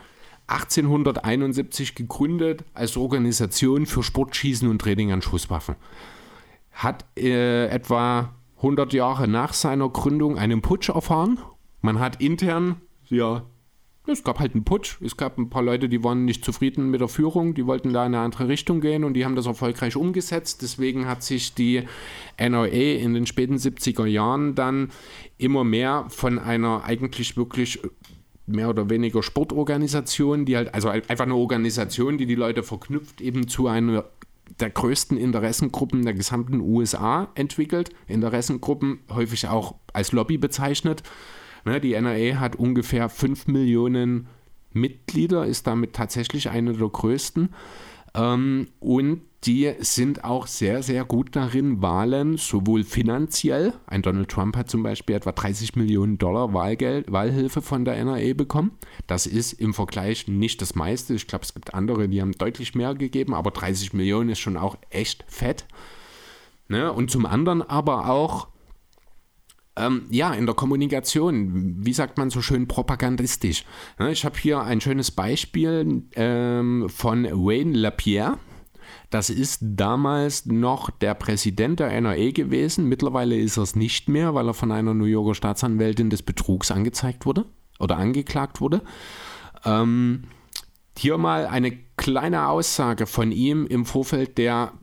1871 gegründet als Organisation für Sportschießen und Training an Schusswaffen. Hat äh, etwa 100 Jahre nach seiner Gründung einen Putsch erfahren. Man hat intern, ja, es gab halt einen Putsch. Es gab ein paar Leute, die waren nicht zufrieden mit der Führung, die wollten da in eine andere Richtung gehen und die haben das erfolgreich umgesetzt. Deswegen hat sich die NRA in den späten 70er Jahren dann immer mehr von einer eigentlich wirklich mehr oder weniger Sportorganisation, die halt, also einfach eine Organisation, die die Leute verknüpft, eben zu einer der größten Interessengruppen der gesamten USA entwickelt. Interessengruppen häufig auch als Lobby bezeichnet. Ne, die NRA hat ungefähr 5 Millionen Mitglieder, ist damit tatsächlich eine der größten. Ähm, und die sind auch sehr, sehr gut darin, Wahlen sowohl finanziell, ein Donald Trump hat zum Beispiel etwa 30 Millionen Dollar Wahlgeld, Wahlhilfe von der NRA bekommen. Das ist im Vergleich nicht das meiste. Ich glaube, es gibt andere, die haben deutlich mehr gegeben, aber 30 Millionen ist schon auch echt fett. Ne? Und zum anderen aber auch ähm, ja, in der Kommunikation, wie sagt man so schön, propagandistisch. Ne, Ich habe hier ein schönes Beispiel ähm, von Wayne LaPierre. Das ist damals noch der Präsident der NRA gewesen. Mittlerweile ist er es nicht mehr, weil er von einer New Yorker Staatsanwältin des Betrugs angezeigt wurde oder angeklagt wurde. Ähm, hier mal eine kleine Aussage von ihm im Vorfeld der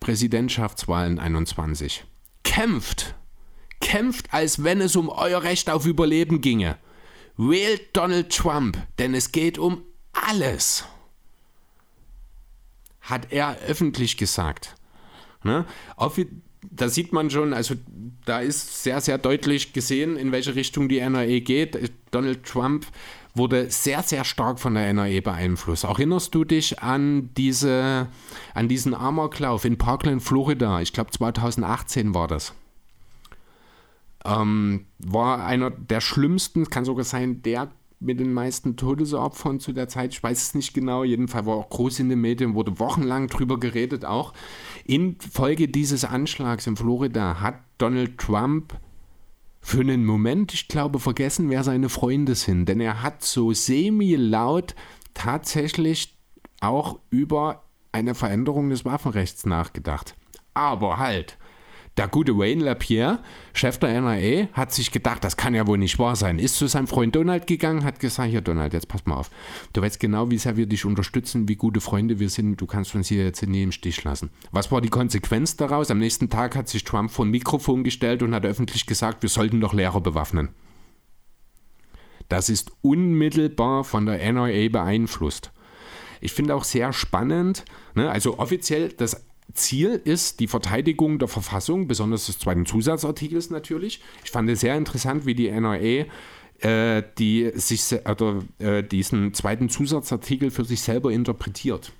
Präsidentschaftswahlen 21. Kämpft kämpft, als wenn es um euer Recht auf Überleben ginge. Wählt Donald Trump, denn es geht um alles. Hat er öffentlich gesagt. Ne? Da sieht man schon, also da ist sehr, sehr deutlich gesehen, in welche Richtung die NRA geht. Donald Trump wurde sehr, sehr stark von der NRA beeinflusst. Erinnerst du dich an, diese, an diesen Amoklauf in Parkland, Florida? Ich glaube 2018 war das ähm, war einer der schlimmsten, kann sogar sein, der mit den meisten Todesopfern zu der Zeit, ich weiß es nicht genau, jedenfalls war auch groß in den Medien, wurde wochenlang drüber geredet auch. Infolge dieses Anschlags in Florida hat Donald Trump für einen Moment, ich glaube, vergessen, wer seine Freunde sind, denn er hat so semi-laut tatsächlich auch über eine Veränderung des Waffenrechts nachgedacht. Aber halt, der gute Wayne LaPierre, Chef der NRA, hat sich gedacht, das kann ja wohl nicht wahr sein. Ist zu seinem Freund Donald gegangen, hat gesagt, hier Donald, jetzt pass mal auf. Du weißt genau, wie sehr wir dich unterstützen, wie gute Freunde wir sind. Du kannst uns hier jetzt nie im Stich lassen. Was war die Konsequenz daraus? Am nächsten Tag hat sich Trump vor ein Mikrofon gestellt und hat öffentlich gesagt, wir sollten doch Lehrer bewaffnen. Das ist unmittelbar von der NRA beeinflusst. Ich finde auch sehr spannend, ne, also offiziell das Ziel ist die Verteidigung der Verfassung, besonders des zweiten Zusatzartikels natürlich. Ich fand es sehr interessant, wie die NRA äh, die sich, oder, äh, diesen zweiten Zusatzartikel für sich selber interpretiert.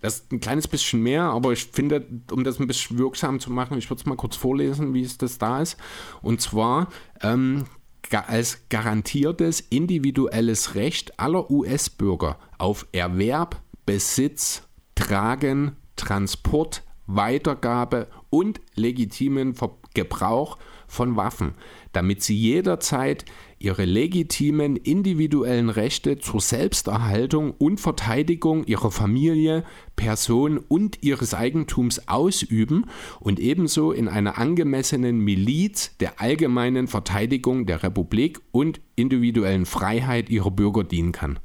Das ist ein kleines bisschen mehr, aber ich finde, um das ein bisschen wirksam zu machen, ich würde es mal kurz vorlesen, wie es das da ist. Und zwar ähm, als garantiertes individuelles Recht aller US-Bürger auf Erwerb, Besitz, Tragen, Transport, Weitergabe und legitimen Gebrauch von Waffen, damit sie jederzeit ihre legitimen individuellen Rechte zur Selbsterhaltung und Verteidigung ihrer Familie, Person und ihres Eigentums ausüben und ebenso in einer angemessenen Miliz der allgemeinen Verteidigung der Republik und individuellen Freiheit ihrer Bürger dienen kann.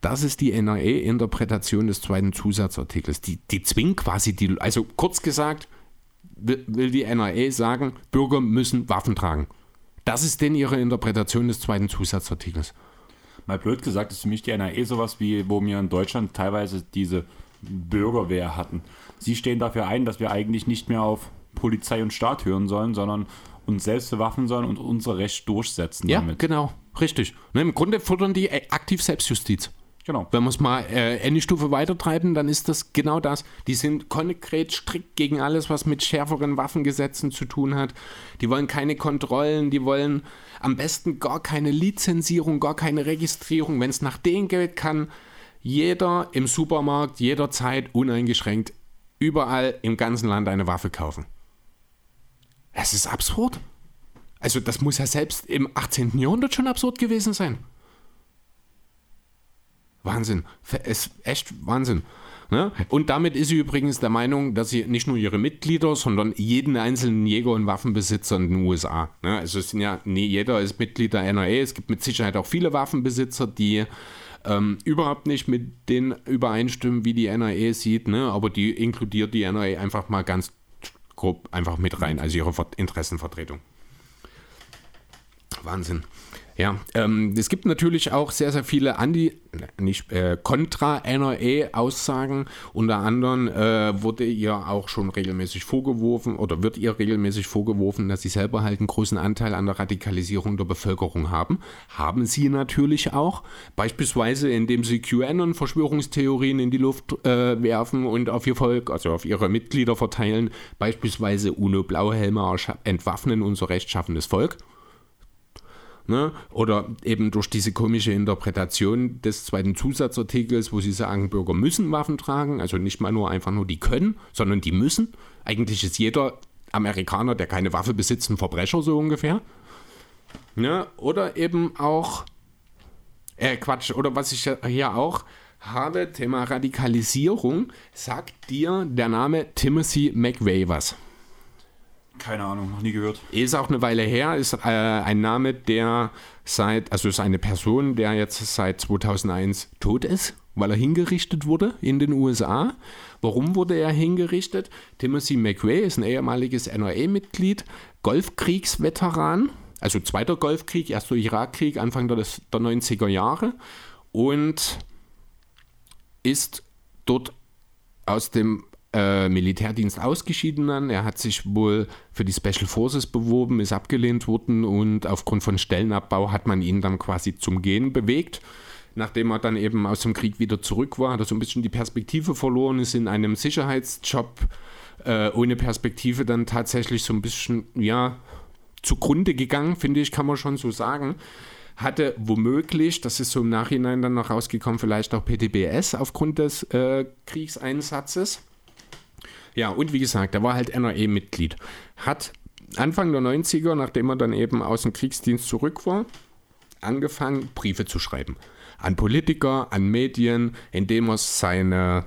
Das ist die NRE-Interpretation des zweiten Zusatzartikels. Die, die zwingt quasi die, also kurz gesagt, will, will die NRE sagen, Bürger müssen Waffen tragen. Das ist denn ihre Interpretation des zweiten Zusatzartikels. Mal blöd gesagt, ist für mich die NRE sowas wie, wo wir in Deutschland teilweise diese Bürgerwehr hatten. Sie stehen dafür ein, dass wir eigentlich nicht mehr auf Polizei und Staat hören sollen, sondern uns selbst bewaffnen sollen und unser Recht durchsetzen. Ja, damit. genau, richtig. Ne, Im Grunde fordern die aktiv Selbstjustiz. Genau. Wenn wir es mal äh, eine Stufe weitertreiben, dann ist das genau das. Die sind konkret strikt gegen alles, was mit schärferen Waffengesetzen zu tun hat. Die wollen keine Kontrollen, die wollen am besten gar keine Lizenzierung, gar keine Registrierung. Wenn es nach denen geht, kann jeder im Supermarkt jederzeit uneingeschränkt überall im ganzen Land eine Waffe kaufen. Es ist absurd. Also das muss ja selbst im 18. Jahrhundert schon absurd gewesen sein. Wahnsinn. Es echt Wahnsinn. Ne? Und damit ist sie übrigens der Meinung, dass sie nicht nur ihre Mitglieder, sondern jeden einzelnen Jäger und Waffenbesitzer in den USA. Ne? Also es sind ja, nee, jeder ist Mitglied der NRA. Es gibt mit Sicherheit auch viele Waffenbesitzer, die ähm, überhaupt nicht mit denen übereinstimmen, wie die NRA sieht, ne? aber die inkludiert die NRA einfach mal ganz grob einfach mit rein, also ihre Interessenvertretung. Wahnsinn. Ja, ähm, es gibt natürlich auch sehr, sehr viele Anti, nicht äh, Contra-NRA-Aussagen. Unter anderem äh, wurde ihr auch schon regelmäßig vorgeworfen oder wird ihr regelmäßig vorgeworfen, dass sie selber halt einen großen Anteil an der Radikalisierung der Bevölkerung haben. Haben sie natürlich auch. Beispielsweise, indem sie QAnon-Verschwörungstheorien in die Luft äh, werfen und auf ihr Volk, also auf ihre Mitglieder verteilen. Beispielsweise UNO-Blauhelme entwaffnen unser rechtschaffendes Volk. Ne? Oder eben durch diese komische Interpretation des zweiten Zusatzartikels, wo sie sagen, Bürger müssen Waffen tragen, also nicht mal nur einfach nur die können, sondern die müssen. Eigentlich ist jeder Amerikaner, der keine Waffe besitzt, ein Verbrecher so ungefähr. Ne? Oder eben auch, äh Quatsch, oder was ich hier auch habe, Thema Radikalisierung, sagt dir der Name Timothy McVeigh was? Keine Ahnung, noch nie gehört. Ist auch eine Weile her, ist äh, ein Name, der seit, also ist eine Person, der jetzt seit 2001 tot ist, weil er hingerichtet wurde in den USA. Warum wurde er hingerichtet? Timothy McVeigh ist ein ehemaliges NRA-Mitglied, Golfkriegsveteran, also zweiter Golfkrieg, erster Irakkrieg, Anfang der, der 90er Jahre und ist dort aus dem äh, Militärdienst ausgeschieden Er hat sich wohl für die Special Forces beworben, ist abgelehnt worden und aufgrund von Stellenabbau hat man ihn dann quasi zum Gehen bewegt. Nachdem er dann eben aus dem Krieg wieder zurück war, hat er so ein bisschen die Perspektive verloren, ist in einem Sicherheitsjob äh, ohne Perspektive dann tatsächlich so ein bisschen, ja, zugrunde gegangen, finde ich, kann man schon so sagen hatte womöglich, das ist so im Nachhinein dann noch rausgekommen, vielleicht auch PTBS aufgrund des äh, Kriegseinsatzes. Ja, und wie gesagt, er war halt NRE-Mitglied. Hat Anfang der 90er, nachdem er dann eben aus dem Kriegsdienst zurück war, angefangen, Briefe zu schreiben. An Politiker, an Medien, indem er seine,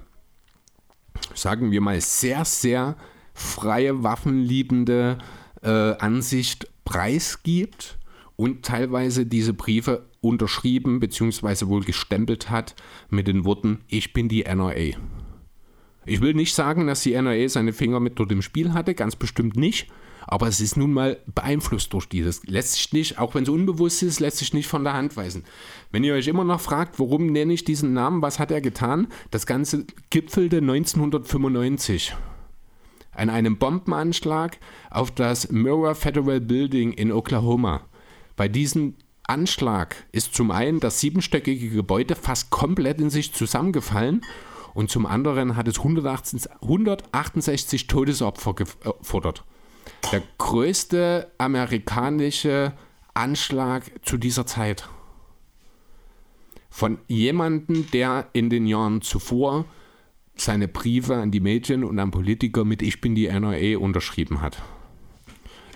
sagen wir mal, sehr, sehr freie, waffenliebende äh, Ansicht preisgibt und teilweise diese Briefe unterschrieben bzw. wohl gestempelt hat mit den Worten, ich bin die NRA. Ich will nicht sagen, dass die NRA seine Finger mit dort im Spiel hatte, ganz bestimmt nicht. Aber es ist nun mal beeinflusst durch dieses. Lässt sich nicht, auch wenn es unbewusst ist, lässt sich nicht von der Hand weisen. Wenn ihr euch immer noch fragt, warum nenne ich diesen Namen, was hat er getan? Das Ganze gipfelte 1995 an einem Bombenanschlag auf das Murrah Federal Building in Oklahoma. Bei diesem Anschlag ist zum einen das siebenstöckige Gebäude fast komplett in sich zusammengefallen und zum anderen hat es 168, 168 Todesopfer gefordert. Der größte amerikanische Anschlag zu dieser Zeit. Von jemandem, der in den Jahren zuvor seine Briefe an die Medien und an Politiker mit Ich bin die NRA unterschrieben hat.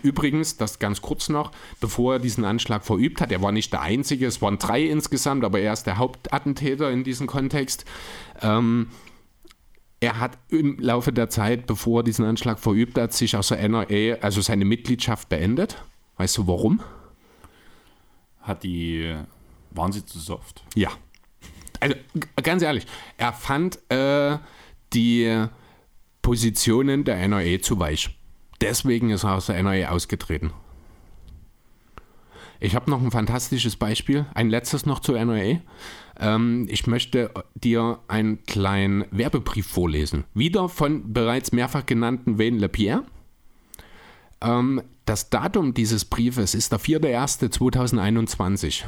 Übrigens, das ganz kurz noch, bevor er diesen Anschlag verübt hat, er war nicht der Einzige, es waren drei insgesamt, aber er ist der Hauptattentäter in diesem Kontext. Ähm, er hat im Laufe der Zeit, bevor er diesen Anschlag verübt hat, sich aus der NRA, also seine Mitgliedschaft beendet. Weißt du warum? Hat die, waren sie zu soft? Ja. Also ganz ehrlich, er fand äh, die Positionen der NRA zu weich. Deswegen ist er aus der NRA ausgetreten. Ich habe noch ein fantastisches Beispiel, ein letztes noch zur NRA. Ähm, ich möchte dir einen kleinen Werbebrief vorlesen. Wieder von bereits mehrfach genannten Wayne LePierre. Ähm, das Datum dieses Briefes ist der 4.1.2021.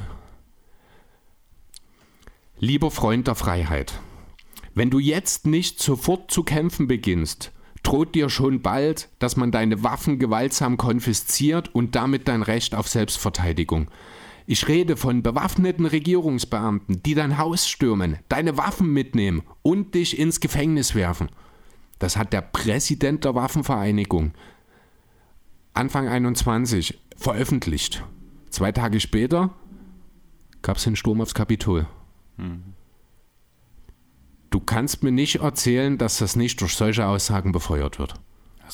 Lieber Freund der Freiheit, wenn du jetzt nicht sofort zu kämpfen beginnst, droht dir schon bald, dass man deine Waffen gewaltsam konfisziert und damit dein Recht auf Selbstverteidigung. Ich rede von bewaffneten Regierungsbeamten, die dein Haus stürmen, deine Waffen mitnehmen und dich ins Gefängnis werfen. Das hat der Präsident der Waffenvereinigung Anfang 21 veröffentlicht. Zwei Tage später gab es den Sturm aufs Kapitol. Mhm. Du kannst mir nicht erzählen, dass das nicht durch solche Aussagen befeuert wird.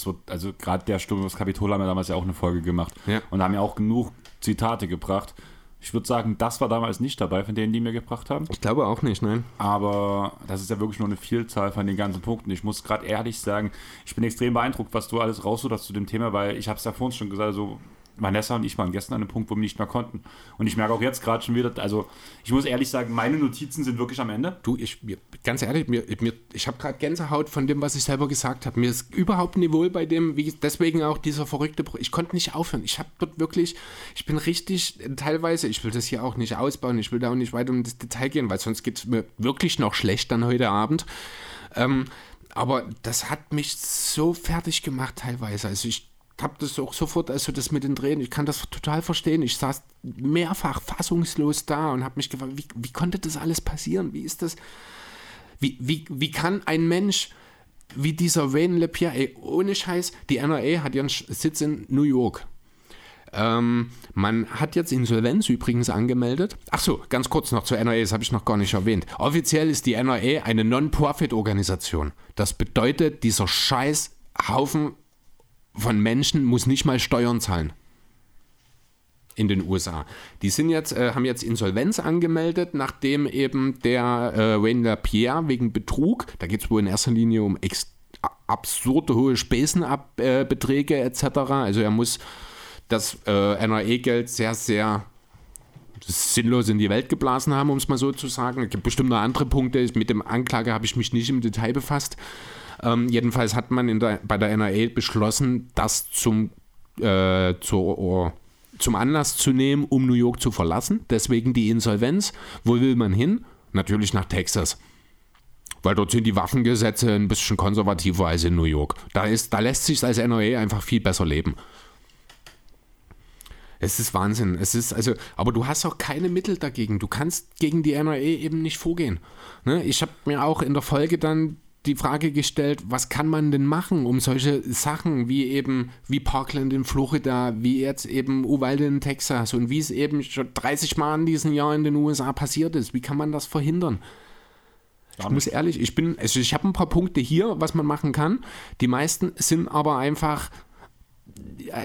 Wird, also gerade der Sturm aufs Kapitol haben wir damals ja auch eine Folge gemacht ja. und haben ja auch genug Zitate gebracht. Ich würde sagen, das war damals nicht dabei von denen, die mir gebracht haben. Ich glaube auch nicht, nein. Aber das ist ja wirklich nur eine Vielzahl von den ganzen Punkten. Ich muss gerade ehrlich sagen, ich bin extrem beeindruckt, was du alles raussuchst zu dem Thema, weil ich habe es ja vorhin schon gesagt, so Vanessa und ich waren gestern an einem Punkt, wo wir nicht mehr konnten. Und ich merke auch jetzt gerade schon wieder, also ich muss ehrlich sagen, meine Notizen sind wirklich am Ende. Du, ich, mir, ganz ehrlich, mir, mir, ich habe gerade Gänsehaut von dem, was ich selber gesagt habe. Mir ist überhaupt nicht wohl bei dem, wie deswegen auch dieser verrückte, ich konnte nicht aufhören. Ich habe dort wirklich, ich bin richtig, teilweise, ich will das hier auch nicht ausbauen, ich will da auch nicht weiter um das Detail gehen, weil sonst geht es mir wirklich noch schlecht dann heute Abend. Ähm, aber das hat mich so fertig gemacht teilweise. Also ich habe das auch sofort, also das mit den Tränen, ich kann das total verstehen. Ich saß mehrfach fassungslos da und habe mich gefragt, wie, wie konnte das alles passieren? Wie ist das? Wie, wie, wie kann ein Mensch wie dieser Wayne LePierre, ey, ohne Scheiß, die NRA hat ihren Sitz in New York. Ähm, man hat jetzt Insolvenz übrigens angemeldet. Ach so, ganz kurz noch zur NRA, das habe ich noch gar nicht erwähnt. Offiziell ist die NRA eine Non-Profit-Organisation. Das bedeutet, dieser scheiß Haufen von Menschen muss nicht mal Steuern zahlen. In den USA. Die sind jetzt, äh, haben jetzt Insolvenz angemeldet, nachdem eben der äh, Wayne LaPierre wegen Betrug, da geht es wohl in erster Linie um absurde hohe Spesenbeträge äh, etc. Also er muss das äh, NRE-Geld sehr, sehr sinnlos in die Welt geblasen haben, um es mal so zu sagen. Es gibt bestimmt noch andere Punkte. Mit dem Anklage habe ich mich nicht im Detail befasst. Ähm, jedenfalls hat man der, bei der NRA beschlossen, das zum, äh, zur, zum Anlass zu nehmen, um New York zu verlassen. Deswegen die Insolvenz. Wo will man hin? Natürlich nach Texas. Weil dort sind die Waffengesetze ein bisschen konservativer als in New York. Da, ist, da lässt sich als NRA einfach viel besser leben. Es ist Wahnsinn. Es ist also, aber du hast auch keine Mittel dagegen. Du kannst gegen die NRA eben nicht vorgehen. Ne? Ich habe mir auch in der Folge dann die Frage gestellt, was kann man denn machen, um solche Sachen wie eben wie Parkland in Florida, wie jetzt eben Uvalde in Texas und wie es eben schon 30 Mal in diesem Jahr in den USA passiert ist, wie kann man das verhindern? Ich muss ehrlich, ich bin, also ich habe ein paar Punkte hier, was man machen kann. Die meisten sind aber einfach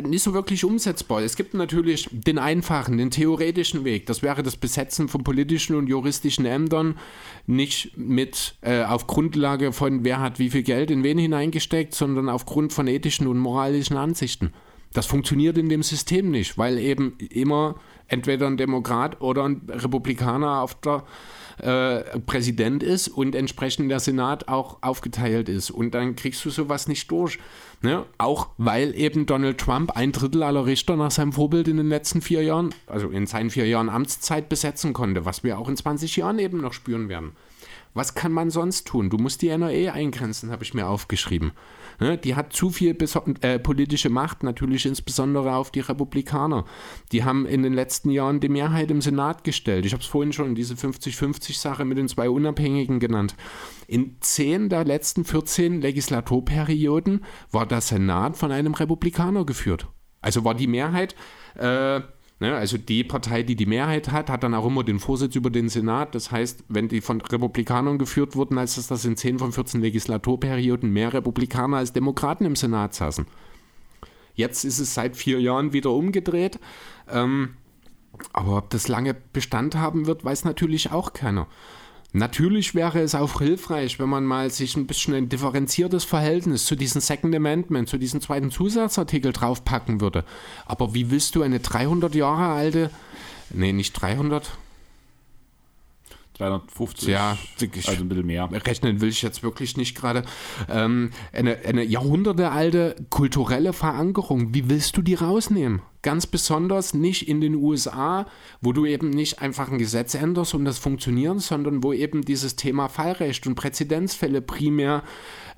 nicht so wirklich umsetzbar. Es gibt natürlich den einfachen, den theoretischen Weg. Das wäre das Besetzen von politischen und juristischen Ämtern nicht mit äh, auf Grundlage von wer hat wie viel Geld in wen hineingesteckt, sondern aufgrund von ethischen und moralischen Ansichten. Das funktioniert in dem System nicht, weil eben immer entweder ein Demokrat oder ein Republikaner auf der äh, Präsident ist und entsprechend der Senat auch aufgeteilt ist. Und dann kriegst du sowas nicht durch. Ne? Auch weil eben Donald Trump ein Drittel aller Richter nach seinem Vorbild in den letzten vier Jahren, also in seinen vier Jahren Amtszeit besetzen konnte, was wir auch in 20 Jahren eben noch spüren werden. Was kann man sonst tun? Du musst die NRA eingrenzen, habe ich mir aufgeschrieben. Ne? Die hat zu viel äh, politische Macht, natürlich insbesondere auf die Republikaner. Die haben in den letzten Jahren die Mehrheit im Senat gestellt. Ich habe es vorhin schon diese 50-50-Sache mit den zwei Unabhängigen genannt. In zehn der letzten 14 Legislaturperioden war der Senat von einem Republikaner geführt. Also war die Mehrheit. Äh, also die Partei, die die Mehrheit hat, hat dann auch immer den Vorsitz über den Senat. Das heißt, wenn die von Republikanern geführt wurden, als dass das in 10 von 14 Legislaturperioden mehr Republikaner als Demokraten im Senat saßen. Jetzt ist es seit vier Jahren wieder umgedreht. Ähm, aber ob das lange Bestand haben wird, weiß natürlich auch keiner. Natürlich wäre es auch hilfreich, wenn man mal sich ein bisschen ein differenziertes Verhältnis zu diesem Second Amendment, zu diesem zweiten Zusatzartikel draufpacken würde. Aber wie willst du eine 300 Jahre alte, nee, nicht 300, 350, ja, also ein bisschen mehr. Rechnen will ich jetzt wirklich nicht gerade. Ähm, eine, eine jahrhundertealte kulturelle Verankerung, wie willst du die rausnehmen? Ganz besonders nicht in den USA, wo du eben nicht einfach ein Gesetz änderst und das funktioniert, sondern wo eben dieses Thema Fallrecht und Präzedenzfälle primär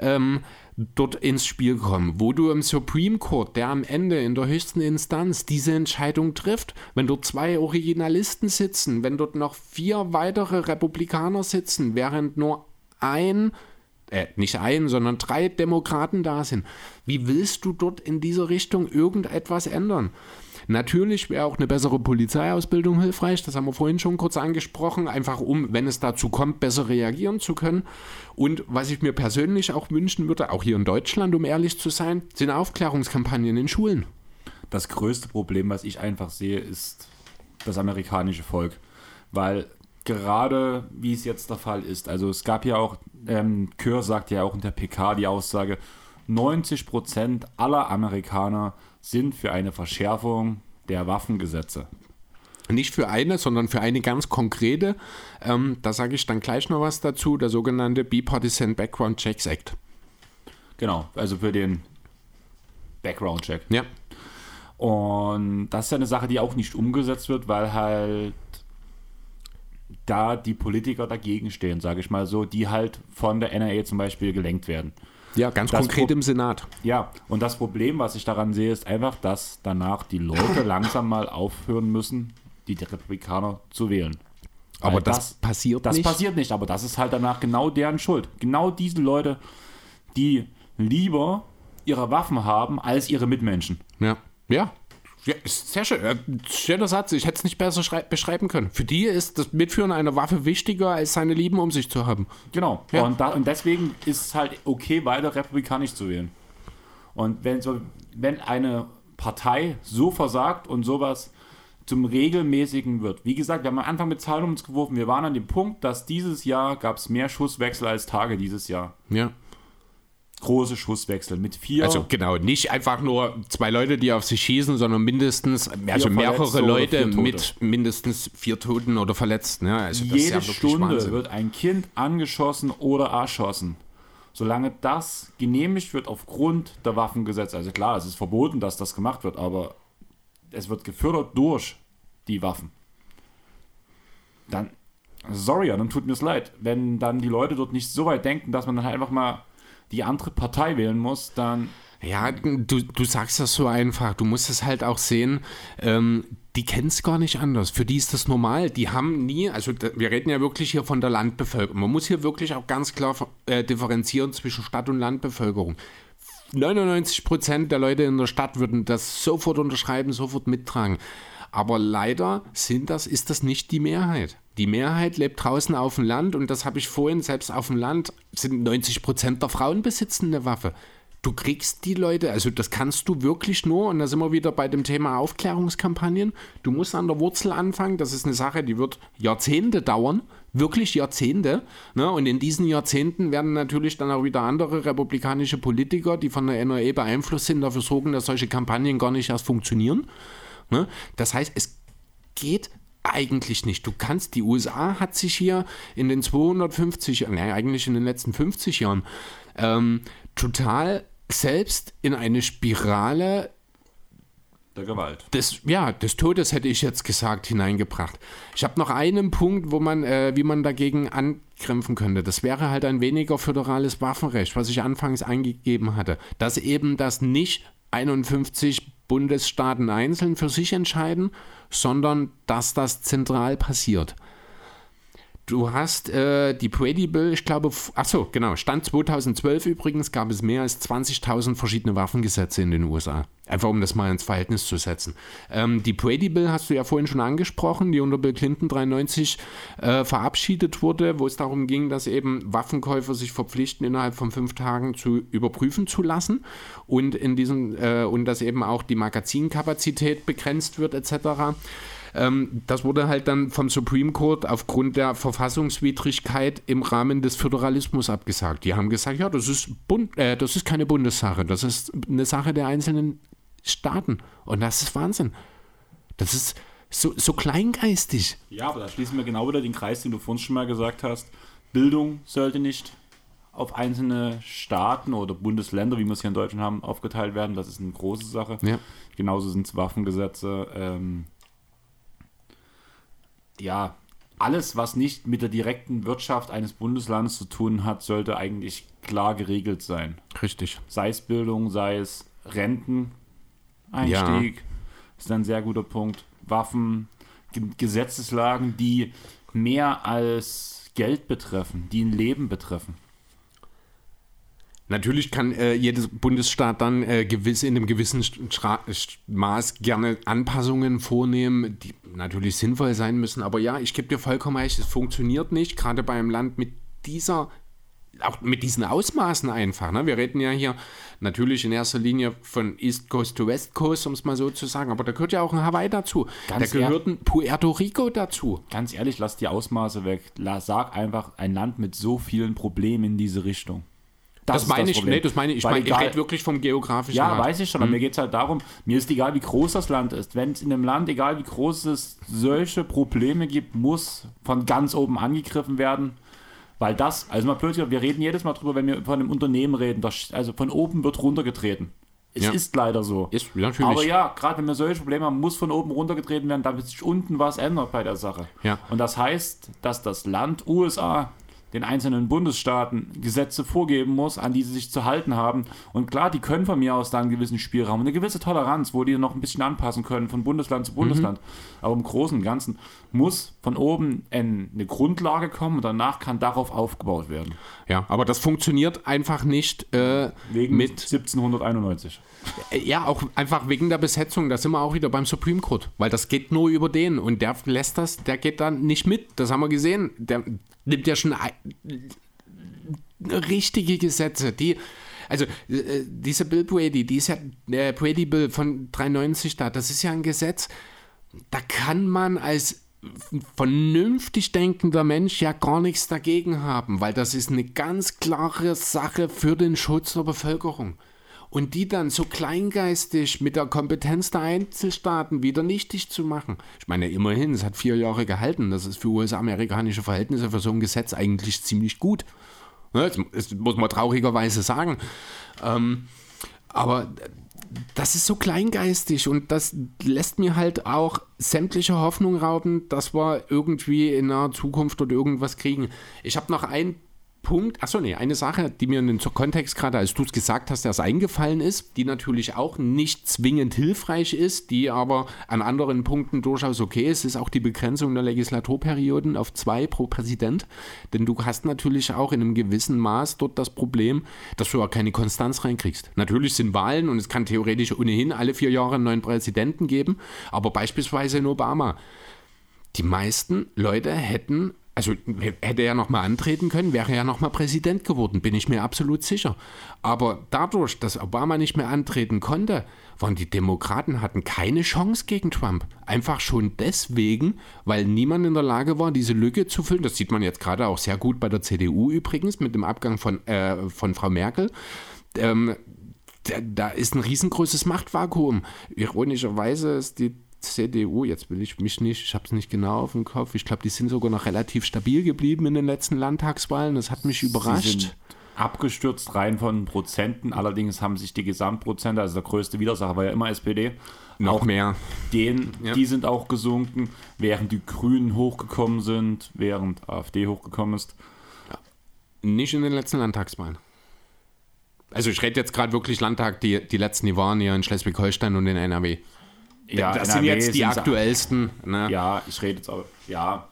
ähm, dort ins Spiel kommen, wo du im Supreme Court, der am Ende in der höchsten Instanz diese Entscheidung trifft, wenn dort zwei Originalisten sitzen, wenn dort noch vier weitere Republikaner sitzen, während nur ein äh, nicht ein, sondern drei Demokraten da sind. Wie willst du dort in dieser Richtung irgendetwas ändern? Natürlich wäre auch eine bessere Polizeiausbildung hilfreich, das haben wir vorhin schon kurz angesprochen, einfach um, wenn es dazu kommt, besser reagieren zu können. Und was ich mir persönlich auch wünschen würde, auch hier in Deutschland, um ehrlich zu sein, sind Aufklärungskampagnen in Schulen. Das größte Problem, was ich einfach sehe, ist das amerikanische Volk. Weil gerade wie es jetzt der Fall ist, also es gab ja auch, ähm, Kör sagt ja auch in der PK die Aussage, 90 Prozent aller Amerikaner sind für eine Verschärfung der Waffengesetze. Nicht für eine, sondern für eine ganz konkrete. Ähm, da sage ich dann gleich noch was dazu, der sogenannte Bipartisan Background Checks Act. Genau, also für den Background Check. Ja. Und das ist ja eine Sache, die auch nicht umgesetzt wird, weil halt da die Politiker dagegen stehen, sage ich mal so, die halt von der NRA zum Beispiel gelenkt werden. Ja, ganz das konkret Pro im Senat. Ja, und das Problem, was ich daran sehe, ist einfach, dass danach die Leute langsam mal aufhören müssen, die Republikaner zu wählen. Aber das, das, passiert das nicht. Das passiert nicht, aber das ist halt danach genau deren Schuld. Genau diese Leute, die lieber ihre Waffen haben als ihre Mitmenschen. Ja, ja, ja, sehr schön. Äh, schöner Satz. Ich hätte es nicht besser beschreiben können. Für die ist das Mitführen einer Waffe wichtiger, als seine Lieben um sich zu haben. Genau. Ja. Und, da, und, deswegen ist es halt okay, weiter republikanisch zu wählen. Und wenn, so, wenn eine Partei so versagt und sowas zum regelmäßigen wird. Wie gesagt, wir haben am Anfang mit Zahlen um uns geworfen. Wir waren an dem Punkt, dass dieses Jahr gab es mehr Schusswechsel als Tage dieses Jahr. Ja große Schusswechsel mit vier. Also genau, nicht einfach nur zwei Leute, die auf sich schießen, sondern mindestens, also mehrere Leute mit mindestens vier Toten oder Verletzten. Ja, also Jede ja Stunde Wahnsinn. wird ein Kind angeschossen oder erschossen. Solange das genehmigt wird aufgrund der Waffengesetze, also klar, es ist verboten, dass das gemacht wird, aber es wird gefördert durch die Waffen. Dann, sorry, dann tut mir es leid, wenn dann die Leute dort nicht so weit denken, dass man dann halt einfach mal die andere Partei wählen muss, dann. Ja, du, du sagst das so einfach. Du musst es halt auch sehen. Ähm, die kennen es gar nicht anders. Für die ist das normal. Die haben nie, also wir reden ja wirklich hier von der Landbevölkerung. Man muss hier wirklich auch ganz klar äh, differenzieren zwischen Stadt- und Landbevölkerung. 99 Prozent der Leute in der Stadt würden das sofort unterschreiben, sofort mittragen. Aber leider sind das, ist das nicht die Mehrheit. Die Mehrheit lebt draußen auf dem Land und das habe ich vorhin, selbst auf dem Land sind 90 Prozent der Frauen besitzen eine Waffe. Du kriegst die Leute, also das kannst du wirklich nur, und da sind wir wieder bei dem Thema Aufklärungskampagnen, du musst an der Wurzel anfangen, das ist eine Sache, die wird Jahrzehnte dauern, wirklich Jahrzehnte. Ne? Und in diesen Jahrzehnten werden natürlich dann auch wieder andere republikanische Politiker, die von der NRA beeinflusst sind, dafür sorgen, dass solche Kampagnen gar nicht erst funktionieren. Ne? Das heißt, es geht eigentlich nicht. Du kannst, die USA hat sich hier in den 250, nein, eigentlich in den letzten 50 Jahren ähm, total selbst in eine Spirale der Gewalt. Des, ja, des Todes hätte ich jetzt gesagt, hineingebracht. Ich habe noch einen Punkt, wo man, äh, wie man dagegen an, kämpfen könnte, das wäre halt ein weniger föderales Waffenrecht, was ich anfangs eingegeben hatte. Dass eben das nicht 51 Bundesstaaten einzeln für sich entscheiden, sondern dass das zentral passiert. Du hast äh, die Brady Bill, ich glaube, achso, genau, Stand 2012 übrigens gab es mehr als 20.000 verschiedene Waffengesetze in den USA. Einfach um das mal ins Verhältnis zu setzen. Ähm, die Brady Bill hast du ja vorhin schon angesprochen, die unter Bill Clinton 93 äh, verabschiedet wurde, wo es darum ging, dass eben Waffenkäufer sich verpflichten, innerhalb von fünf Tagen zu überprüfen zu lassen und in diesem äh, und dass eben auch die Magazinkapazität begrenzt wird etc. Ähm, das wurde halt dann vom Supreme Court aufgrund der Verfassungswidrigkeit im Rahmen des Föderalismus abgesagt. Die haben gesagt, ja, das ist, Bund, äh, das ist keine Bundessache, das ist eine Sache der einzelnen Staaten. Und das ist Wahnsinn. Das ist so, so kleingeistig. Ja, aber da schließen wir genau wieder den Kreis, den du vorhin schon mal gesagt hast. Bildung sollte nicht auf einzelne Staaten oder Bundesländer, wie wir es hier in Deutschland haben, aufgeteilt werden. Das ist eine große Sache. Ja. Genauso sind es Waffengesetze, ähm, ja, alles, was nicht mit der direkten Wirtschaft eines Bundeslandes zu tun hat, sollte eigentlich klar geregelt sein. Richtig. Sei es Bildung, sei es Renteneinstieg, ja. ist ein sehr guter Punkt. Waffen, Gesetzeslagen, die mehr als Geld betreffen, die ein Leben betreffen. Natürlich kann äh, jedes Bundesstaat dann äh, gewiss, in einem gewissen Stra Maß gerne Anpassungen vornehmen, die natürlich sinnvoll sein müssen. Aber ja, ich gebe dir vollkommen recht, es funktioniert nicht, gerade bei einem Land mit dieser, auch mit diesen Ausmaßen einfach. Ne? Wir reden ja hier natürlich in erster Linie von East Coast to West Coast, um es mal so zu sagen, aber da gehört ja auch ein Hawaii dazu. Ganz da gehört ein Puerto Rico dazu. Ganz ehrlich, lass die Ausmaße weg. Sag einfach ein Land mit so vielen Problemen in diese Richtung. Das, das meine ich, nee, das meine ich, ich, meine, ich rede wirklich vom geografischen Ja, Rad. weiß ich schon, aber hm. mir geht es halt darum, mir ist egal, wie groß das Land ist. Wenn es in einem Land, egal wie groß es solche Probleme gibt, muss von ganz oben angegriffen werden. Weil das, also mal plötzlich, wir reden jedes Mal drüber, wenn wir von einem Unternehmen reden, das, also von oben wird runtergetreten. Es ja. ist leider so. Ist, natürlich. Aber ja, gerade wenn wir solche Probleme haben, muss von oben runtergetreten werden, damit sich unten was ändert bei der Sache. Ja. Und das heißt, dass das Land USA den einzelnen Bundesstaaten Gesetze vorgeben muss, an die sie sich zu halten haben. Und klar, die können von mir aus da einen gewissen Spielraum, eine gewisse Toleranz, wo die noch ein bisschen anpassen können von Bundesland zu Bundesland. Mhm. Aber im Großen und Ganzen muss von oben eine Grundlage kommen und danach kann darauf aufgebaut werden. Ja, aber das funktioniert einfach nicht äh, wegen mit 1791. Äh, ja, auch einfach wegen der Besetzung. Da sind wir auch wieder beim Supreme Court, weil das geht nur über den und der lässt das, der geht dann nicht mit. Das haben wir gesehen. Der, nimmt ja schon richtige Gesetze, die also äh, diese Bill Brady, die ist ja äh, Brady Bill von 93 da, das ist ja ein Gesetz, da kann man als vernünftig denkender Mensch ja gar nichts dagegen haben, weil das ist eine ganz klare Sache für den Schutz der Bevölkerung und die dann so kleingeistig mit der Kompetenz der Einzelstaaten wieder nichtig zu machen. Ich meine, immerhin, es hat vier Jahre gehalten. Das ist für US-amerikanische Verhältnisse für so ein Gesetz eigentlich ziemlich gut. Ne, das muss man traurigerweise sagen. Ähm, aber das ist so kleingeistig und das lässt mir halt auch sämtliche Hoffnung rauben, dass wir irgendwie in naher Zukunft oder irgendwas kriegen. Ich habe noch ein Punkt, achso, nee, eine Sache, die mir in den Kontext gerade, als du es gesagt hast, erst eingefallen ist, die natürlich auch nicht zwingend hilfreich ist, die aber an anderen Punkten durchaus okay ist, ist auch die Begrenzung der Legislaturperioden auf zwei pro Präsident. Denn du hast natürlich auch in einem gewissen Maß dort das Problem, dass du ja keine Konstanz reinkriegst. Natürlich sind Wahlen und es kann theoretisch ohnehin alle vier Jahre einen neuen Präsidenten geben, aber beispielsweise in Obama. Die meisten Leute hätten also hätte er nochmal antreten können, wäre er nochmal Präsident geworden, bin ich mir absolut sicher. Aber dadurch, dass Obama nicht mehr antreten konnte, waren die Demokraten hatten keine Chance gegen Trump. Einfach schon deswegen, weil niemand in der Lage war, diese Lücke zu füllen. Das sieht man jetzt gerade auch sehr gut bei der CDU übrigens mit dem Abgang von, äh, von Frau Merkel. Ähm, da, ist ein riesengroßes Machtvakuum. Ironischerweise ist die CDU, jetzt will ich mich nicht, ich habe es nicht genau auf dem Kopf, ich glaube, die sind sogar noch relativ stabil geblieben in den letzten Landtagswahlen. Das hat mich überrascht. abgestürzt rein von Prozenten, allerdings haben sich die Gesamtprozente, also der größte Widersacher war ja immer SPD. Noch auch mehr. Den, ja. Die sind auch gesunken, während die Grünen hochgekommen sind, während AfD hochgekommen ist. Nicht in den letzten Landtagswahlen. Also ich rede jetzt gerade wirklich Landtag, die, die letzten, die waren ja in Schleswig-Holstein und in NRW. Ja, das NRW sind jetzt die sind- aktuellsten. Ne? Ja, ich rede jetzt aber. Ja,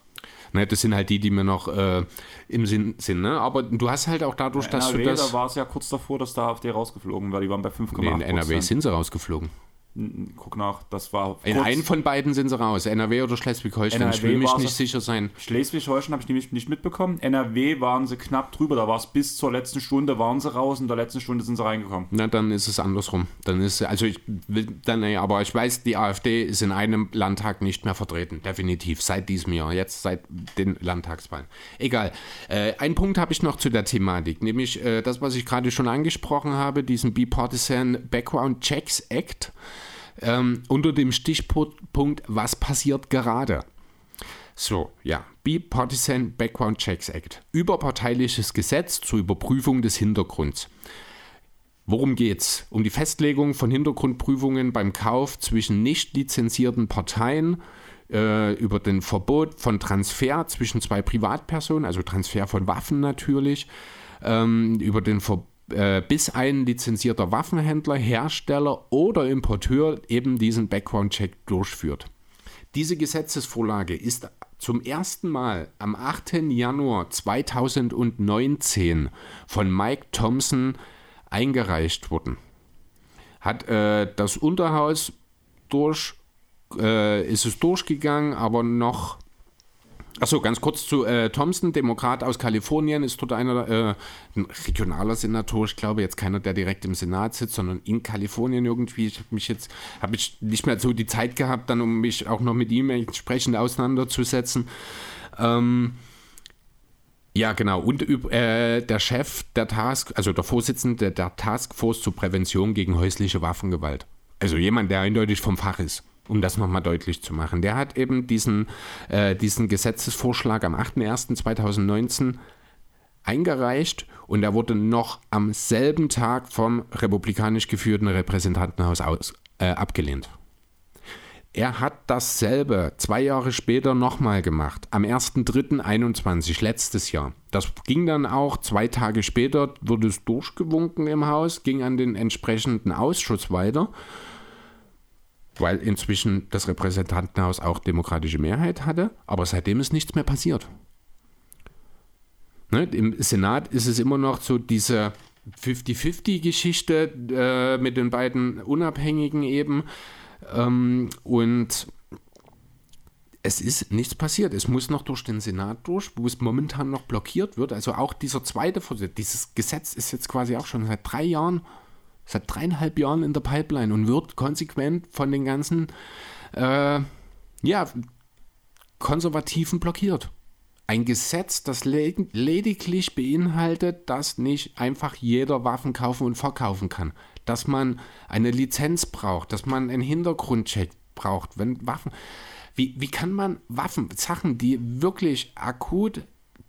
Ne, das sind halt die, die mir noch äh, im Sinn sind. Ne? Aber du hast halt auch dadurch, dass NRW, du das... da war es ja kurz davor, dass da AfD rausgeflogen war. Die waren bei 5,8 Nee, in NRW sind sie rausgeflogen. Guck nach, das war In einem von beiden sind sie raus. NRW oder Schleswig-Holstein. Ich will mich nicht sicher sein. Schleswig-Holstein habe ich nämlich nicht mitbekommen. NRW waren sie knapp drüber. Da war es bis zur letzten Stunde, waren sie raus und in der letzten Stunde sind sie reingekommen. Na, dann ist es andersrum. Dann ist also ich will dann aber ich weiß, die AfD ist in einem Landtag nicht mehr vertreten, definitiv seit diesem Jahr, jetzt seit den Landtagswahlen. Egal. Äh, ein Punkt habe ich noch zu der Thematik, nämlich äh, das, was ich gerade schon angesprochen habe, diesen Bipartisan Background Checks Act ähm, unter dem Stichpunkt, was passiert gerade? So, ja. Bipartisan Background Checks Act. Überparteiliches Gesetz zur Überprüfung des Hintergrunds. Worum geht's? Um die Festlegung von Hintergrundprüfungen beim Kauf zwischen nicht lizenzierten Parteien, äh, über den Verbot von Transfer zwischen zwei Privatpersonen, also Transfer von Waffen natürlich, ähm, über den Ver bis ein lizenzierter Waffenhändler, Hersteller oder Importeur eben diesen Background-Check durchführt. Diese Gesetzesvorlage ist zum ersten Mal am 8. Januar 2019 von Mike Thompson eingereicht worden. Hat äh, das Unterhaus durch, äh, ist es durchgegangen, aber noch Achso, ganz kurz zu äh, Thompson, Demokrat aus Kalifornien, ist dort einer, äh, ein regionaler Senator, ich glaube jetzt keiner, der direkt im Senat sitzt, sondern in Kalifornien irgendwie. Ich habe mich jetzt, habe ich nicht mehr so die Zeit gehabt, dann um mich auch noch mit ihm entsprechend auseinanderzusetzen. Ähm, ja, genau. Und äh, der Chef der Task, also der Vorsitzende der Taskforce zur Prävention gegen häusliche Waffengewalt. Also jemand, der eindeutig vom Fach ist, um das nochmal deutlich zu machen. Der hat eben diesen, äh, diesen Gesetzesvorschlag am 8.1.2019 eingereicht und er wurde noch am selben Tag vom republikanisch geführten Repräsentantenhaus aus, äh, abgelehnt. Er hat dasselbe zwei Jahre später nochmal gemacht, am 1.3.21, letztes Jahr. Das ging dann auch zwei Tage später, wurde es durchgewunken im Haus, ging an den entsprechenden Ausschuss weiter, weil inzwischen das Repräsentantenhaus auch demokratische Mehrheit hatte, aber seitdem ist nichts mehr passiert. Ne, Im Senat ist es immer noch so diese 50-50-Geschichte äh, mit den beiden Unabhängigen eben. Ähm, und es ist nichts passiert. Es muss noch durch den Senat durch, wo es momentan noch blockiert wird. Also auch dieser zweite Vorsitz, dieses Gesetz ist jetzt quasi auch schon seit drei Jahren, seit dreieinhalb Jahren in der Pipeline und wird konsequent von den ganzen äh, ja, Konservativen blockiert. Ein Gesetz, das le lediglich beinhaltet, dass nicht einfach jeder Waffen kaufen und verkaufen kann. Dass man eine Lizenz braucht, dass man einen Hintergrundcheck braucht, wenn Waffen. Wie, wie kann man Waffen, Sachen, die wirklich akut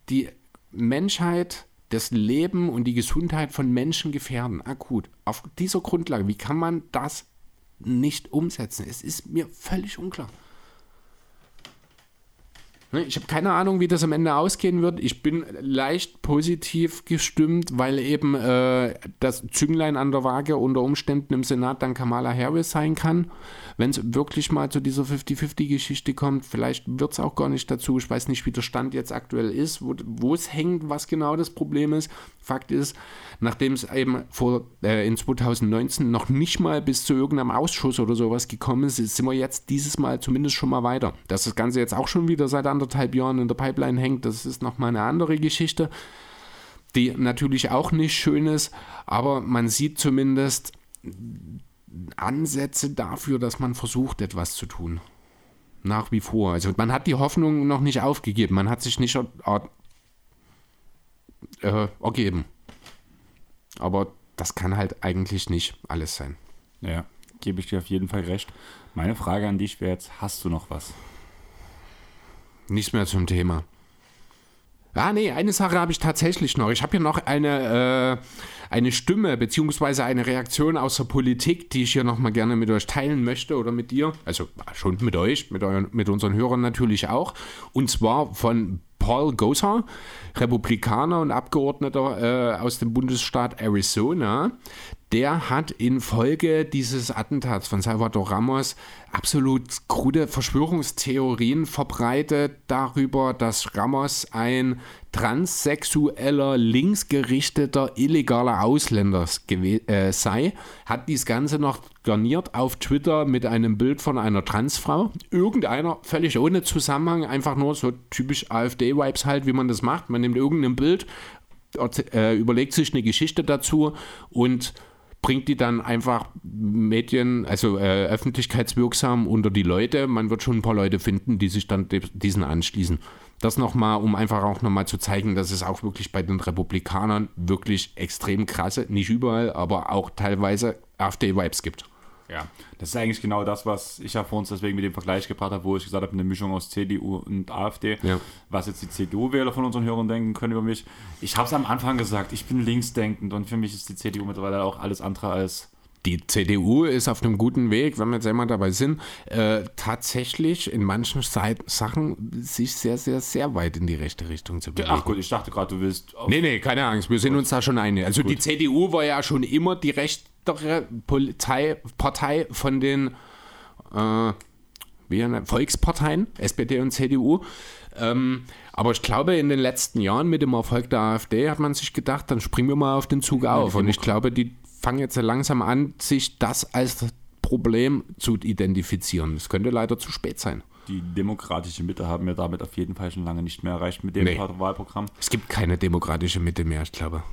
die Menschheit, das Leben und die Gesundheit von Menschen gefährden, akut, auf dieser Grundlage, wie kann man das nicht umsetzen? Es ist mir völlig unklar. Ne, Ich habe keine Ahnung, wie das am Ende ausgehen wird. Ich bin leicht positiv gestimmt, weil eben äh, das Zünglein an der Waage unter Umständen im Senat dann Kamala Harris sein kann. Wenn es wirklich mal zu dieser 50-50-Geschichte kommt, vielleicht wird es auch gar nicht dazu. Ich weiß nicht, wie der Stand jetzt aktuell ist, wo, es hängt, was genau das Problem ist. Fakt ist, nachdem es eben vor, äh, in 2019 noch nicht mal bis zu irgendeinem Ausschuss oder sowas gekommen ist, sind wir jetzt dieses Mal zumindest schon mal weiter. Dass das Ganze jetzt auch schon wieder seit anderthalb Jahren in der Pipeline hängt, das ist nochmal eine andere Geschichte, die natürlich auch nicht schön ist, aber man sieht zumindest Ansätze dafür, dass man versucht, etwas zu tun. Nach wie vor. Also man hat die Hoffnung noch nicht aufgegeben, man hat sich nicht äh, ergeben. Aber das kann halt eigentlich nicht alles sein. Ja, gebe ich dir auf jeden Fall recht. Meine Frage an dich wäre jetzt, hast du noch was? Nichts mehr zum Thema. Ah, nee, eine Sache habe ich tatsächlich noch. Ich habe hier noch eine, äh, eine Stimme beziehungsweise eine Reaktion aus der Politik, die ich hier nochmal gerne mit euch teilen möchte oder mit dir. Also schon mit euch, mit, euren, mit unseren Hörern natürlich auch. Und zwar von Paul Gosar, Republikaner und Abgeordneter äh, aus dem Bundesstaat Arizona, der hat infolge dieses Attentats von Salvador Ramos absolut krude Verschwörungstheorien verbreitet darüber, dass Ramos ein transsexueller, linksgerichteter, illegaler Ausländer äh, sei, hat dies Ganze noch garniert auf Twitter mit einem Bild von einer Transfrau. Irgendeiner, völlig ohne Zusammenhang, einfach nur so typisch AfD-Vibes halt, wie man das macht. Man nimmt irgendein Bild, äh, überlegt sich eine Geschichte dazu und bringt die dann einfach Medien, also äh, öffentlichkeitswirksam unter die Leute. Man wird schon ein paar Leute finden, die sich dann diesen anschließen. Das nochmal, um einfach auch nochmal zu zeigen, dass es auch wirklich bei den Republikanern wirklich extrem krasse, nicht überall, aber auch teilweise AfD-Vibes gibt. Ja, das ist eigentlich genau das, was ich ja vor uns deswegen mit dem Vergleich gebracht habe, wo ich gesagt habe, eine Mischung aus CDU und AfD. Ja. Was jetzt die CDU-Wähler von unseren Hörern denken können über mich. Ich habe es am Anfang gesagt, ich bin linksdenkend und für mich ist die CDU mittlerweile auch alles andere als die CDU ist auf einem guten Weg, wenn wir jetzt einmal dabei sind, äh, tatsächlich in manchen Sachen sich sehr, sehr, sehr weit in die rechte Richtung zu bewegen. Ach gut, ich dachte gerade, du willst. Nee, nee, keine Angst, wir sind uns da schon einig. Also gut. die CDU war ja schon immer die rechtere Polizei, Partei von den äh, Volksparteien, SPD und CDU. Ähm, aber ich glaube, in den letzten Jahren mit dem Erfolg der AfD hat man sich gedacht, dann springen wir mal auf den Zug auf. Und ich glaube, die fangen jetzt langsam an, sich das als Problem zu identifizieren. Es könnte leider zu spät sein. Die demokratische Mitte haben wir damit auf jeden Fall schon lange nicht mehr erreicht mit dem nee. Wahlprogramm. Es gibt keine demokratische Mitte mehr, ich glaube.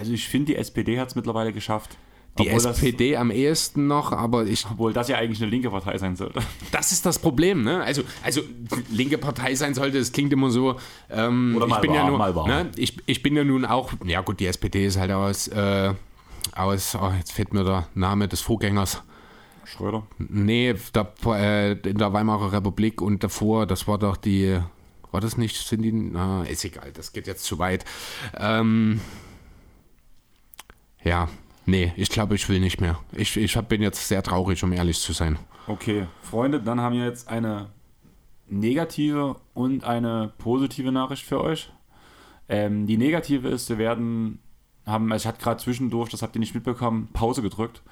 Also ich finde, die SPD hat es mittlerweile geschafft. Die SPD am ehesten noch, aber ich. Obwohl das ja eigentlich eine linke Partei sein sollte. Das ist das Problem, ne? Also, also linke Partei sein sollte, das klingt immer so. Ähm, Oder mal ich bin war, ja nur, mal ne? ich, ich bin ja nun auch, ja gut, die SPD ist halt aus, äh, aus, oh, jetzt fehlt mir der Name des Vorgängers. Schröder? Nee, da, äh, in der Weimarer Republik und davor, das war doch die, war das nicht, sind die, na, ist egal, das geht jetzt zu weit. Ähm, ja, Nee, ich glaube, ich will nicht mehr. Ich, ich bin jetzt sehr traurig, um ehrlich zu sein. Okay, Freunde, dann haben wir jetzt eine negative und eine positive Nachricht für euch. Ähm, die negative ist, wir werden, haben, also ich hatte gerade zwischendurch, das habt ihr nicht mitbekommen, Pause gedrückt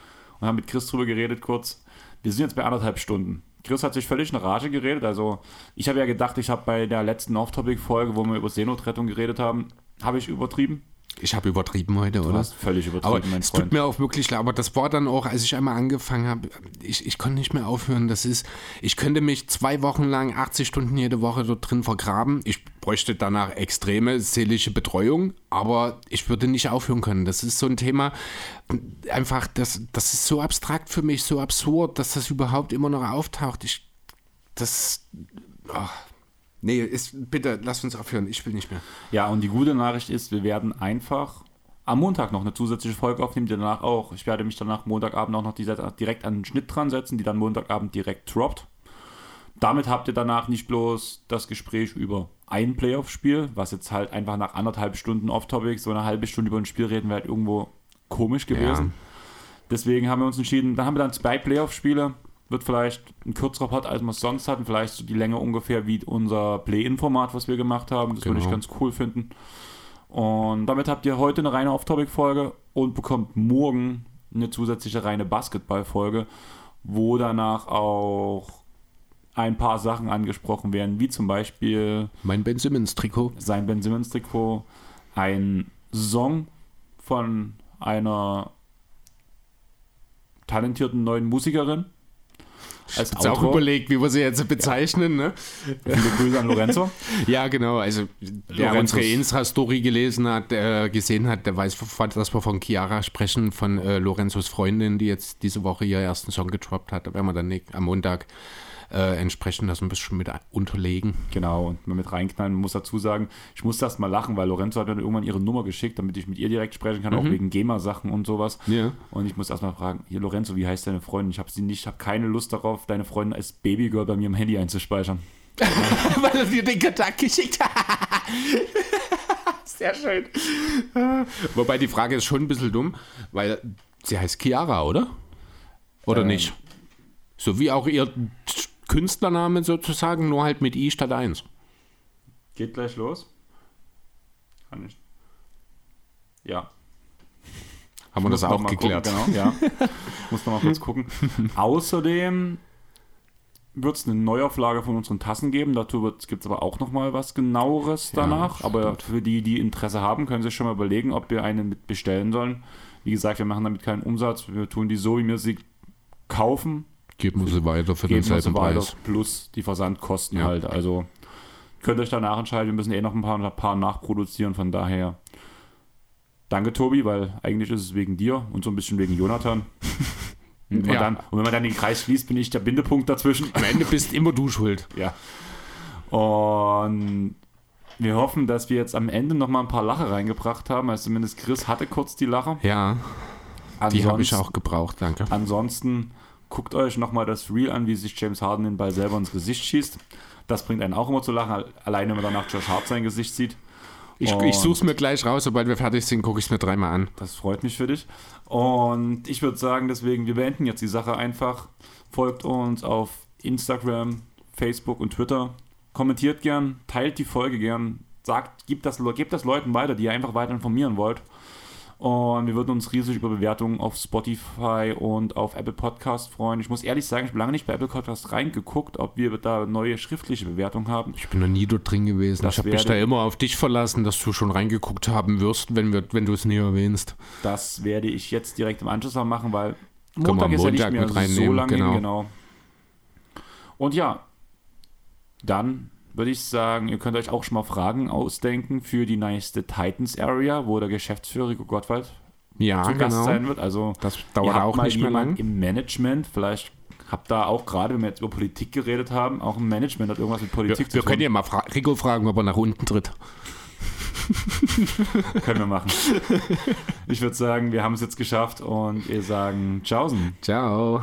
und haben mit Chris drüber geredet kurz. Wir sind jetzt bei anderthalb Stunden. Chris hat sich völlig in Rage geredet. Also, ich habe ja gedacht, ich habe bei der letzten Off-Topic-Folge, wo wir über Seenotrettung geredet haben, habe ich übertrieben. Ich habe übertrieben heute, du oder? Hast völlig übertrieben, aber mein Es tut mir auch wirklich leid, aber das war dann auch, als ich einmal angefangen habe, ich, ich konnte nicht mehr aufhören. Das ist, ich könnte mich zwei Wochen lang 80 Stunden jede Woche dort drin vergraben. Ich bräuchte danach extreme seelische Betreuung, aber ich würde nicht aufhören können. Das ist so ein Thema, einfach, das, das ist so abstrakt für mich, so absurd, dass das überhaupt immer noch auftaucht. Ich, das, oh, Nee, ist, bitte lass uns aufhören, ich will nicht mehr. Ja, und die gute Nachricht ist, wir werden einfach am Montag noch eine zusätzliche Folge aufnehmen, die danach auch, ich werde mich danach Montagabend auch noch direkt an den Schnitt dran setzen, die dann Montagabend direkt droppt. Damit habt ihr danach nicht bloß das Gespräch über ein Playoff-Spiel, was jetzt halt einfach nach anderthalb Stunden off-topic, so eine halbe Stunde über ein Spiel reden, wäre halt irgendwo komisch gewesen. Ja. Deswegen haben wir uns entschieden, dann haben wir dann zwei Playoff-Spiele, wird vielleicht ein kürzerer Pod, als wir es sonst hatten. Vielleicht so die Länge ungefähr wie unser Play-In-Format, was wir gemacht haben. Das genau. würde ich genau. ganz cool finden. Und damit habt ihr heute eine reine Off-Topic-Folge und bekommt morgen eine zusätzliche reine Basketball-Folge, wo danach auch ein paar Sachen angesprochen werden, wie zum Beispiel mein Ben Simmons-Trikot. Sein Ben Simmons-Trikot, ein Song von einer talentierten neuen Musikerin als Autor. auch überlegt, wie wir sie jetzt bezeichnen. Ja. Ne? Viele Grüße an Lorenzo. ja, genau. Also, wer unsere Insta-Story gelesen hat, äh, gesehen hat, der weiß, dass wir von Chiara sprechen, von äh, Lorenzos Freundin, die jetzt diese Woche ihr ersten Song getroppt hat. Da werden wir dann am Montag äh, entsprechend das ein bisschen mit unterlegen. Genau, und mit reinknallen. Man muss dazu sagen, ich muss das mal lachen, weil Lorenzo hat dann irgendwann ihre Nummer geschickt, damit ich mit ihr direkt sprechen kann, mhm. auch wegen GEMA-Sachen und sowas. Ja. Und ich muss erstmal fragen, hier Lorenzo, wie heißt deine Freundin? Ich habe sie nicht, habe keine Lust darauf, deine Freundin als Babygirl bei mir im Handy einzuspeichern. weil er dir den Kontakt geschickt hat. Sehr schön. Wobei die Frage ist schon ein bisschen dumm, weil sie heißt Chiara, oder? Oder ähm, nicht? So wie auch ihr Künstlername sozusagen, nur halt mit I statt 1. Geht gleich los. Kann ich. Ja. Haben wir das auch geklärt? Gucken, genau, ja. muss noch mal kurz gucken. Außerdem wird es eine Neuauflage von unseren Tassen geben. Dazu gibt es aber auch noch mal was genaueres danach. Ja, aber für die, die Interesse haben, können sich schon mal überlegen, ob wir eine mit bestellen sollen. Wie gesagt, wir machen damit keinen Umsatz. Wir tun die so, wie wir sie kaufen. Geben sie weiter für den selben Preis. Plus die Versandkosten ja. halt. Also könnt ihr euch danach entscheiden. Wir müssen eh noch ein paar, ein paar nachproduzieren. Von daher danke, Tobi, weil eigentlich ist es wegen dir und so ein bisschen wegen Jonathan. Und, ja. dann, und wenn man dann den Kreis schließt, bin ich der Bindepunkt dazwischen. Am Ende bist immer du schuld. Ja. Und wir hoffen, dass wir jetzt am Ende noch mal ein paar Lache reingebracht haben. Also zumindest Chris hatte kurz die Lache. Ja. die habe ich auch gebraucht, danke. Ansonsten guckt euch noch mal das Reel an, wie sich James Harden den Ball selber ins Gesicht schießt. Das bringt einen auch immer zu lachen, alleine wenn man danach Josh Hart sein Gesicht sieht. Ich, ich suche es mir gleich raus, sobald wir fertig sind, gucke ich es mir dreimal an. Das freut mich für dich. Und ich würde sagen, deswegen, wir beenden jetzt die Sache einfach. Folgt uns auf Instagram, Facebook und Twitter. Kommentiert gern, teilt die Folge gern, sagt, gebt das, gebt das Leuten weiter, die ihr einfach weiter informieren wollt. Und wir würden uns riesig über Bewertungen auf Spotify und auf Apple Podcast freuen. Ich muss ehrlich sagen, ich habe lange nicht bei Apple Podcast reingeguckt, ob wir da neue schriftliche Bewertungen haben. Ich bin noch nie dort drin gewesen. Das ich habe mich da immer auf dich verlassen, dass du schon reingeguckt haben wirst, wenn, wir, wenn du es nie erwähnst. Das werde ich jetzt direkt im Anschluss machen, weil Montag, ist ja nicht mehr so lange genau. Hin, genau. Und ja, dann würde ich sagen, ihr könnt euch auch schon mal Fragen ausdenken für die nächste Titans Area, wo der Geschäftsführer Rico Gottwald ja, zu Gast genau. sein wird. Also das dauert auch mal nicht mehr lang. Im Management, vielleicht habt da auch gerade, wenn wir jetzt über Politik geredet haben, auch im Management hat irgendwas mit Politik wir, zu tun. Wir können ja mal fra Rico fragen, ob er nach unten tritt. können wir machen. Ich würde sagen, wir haben es jetzt geschafft und ihr sagen Tschaußen. Ciao.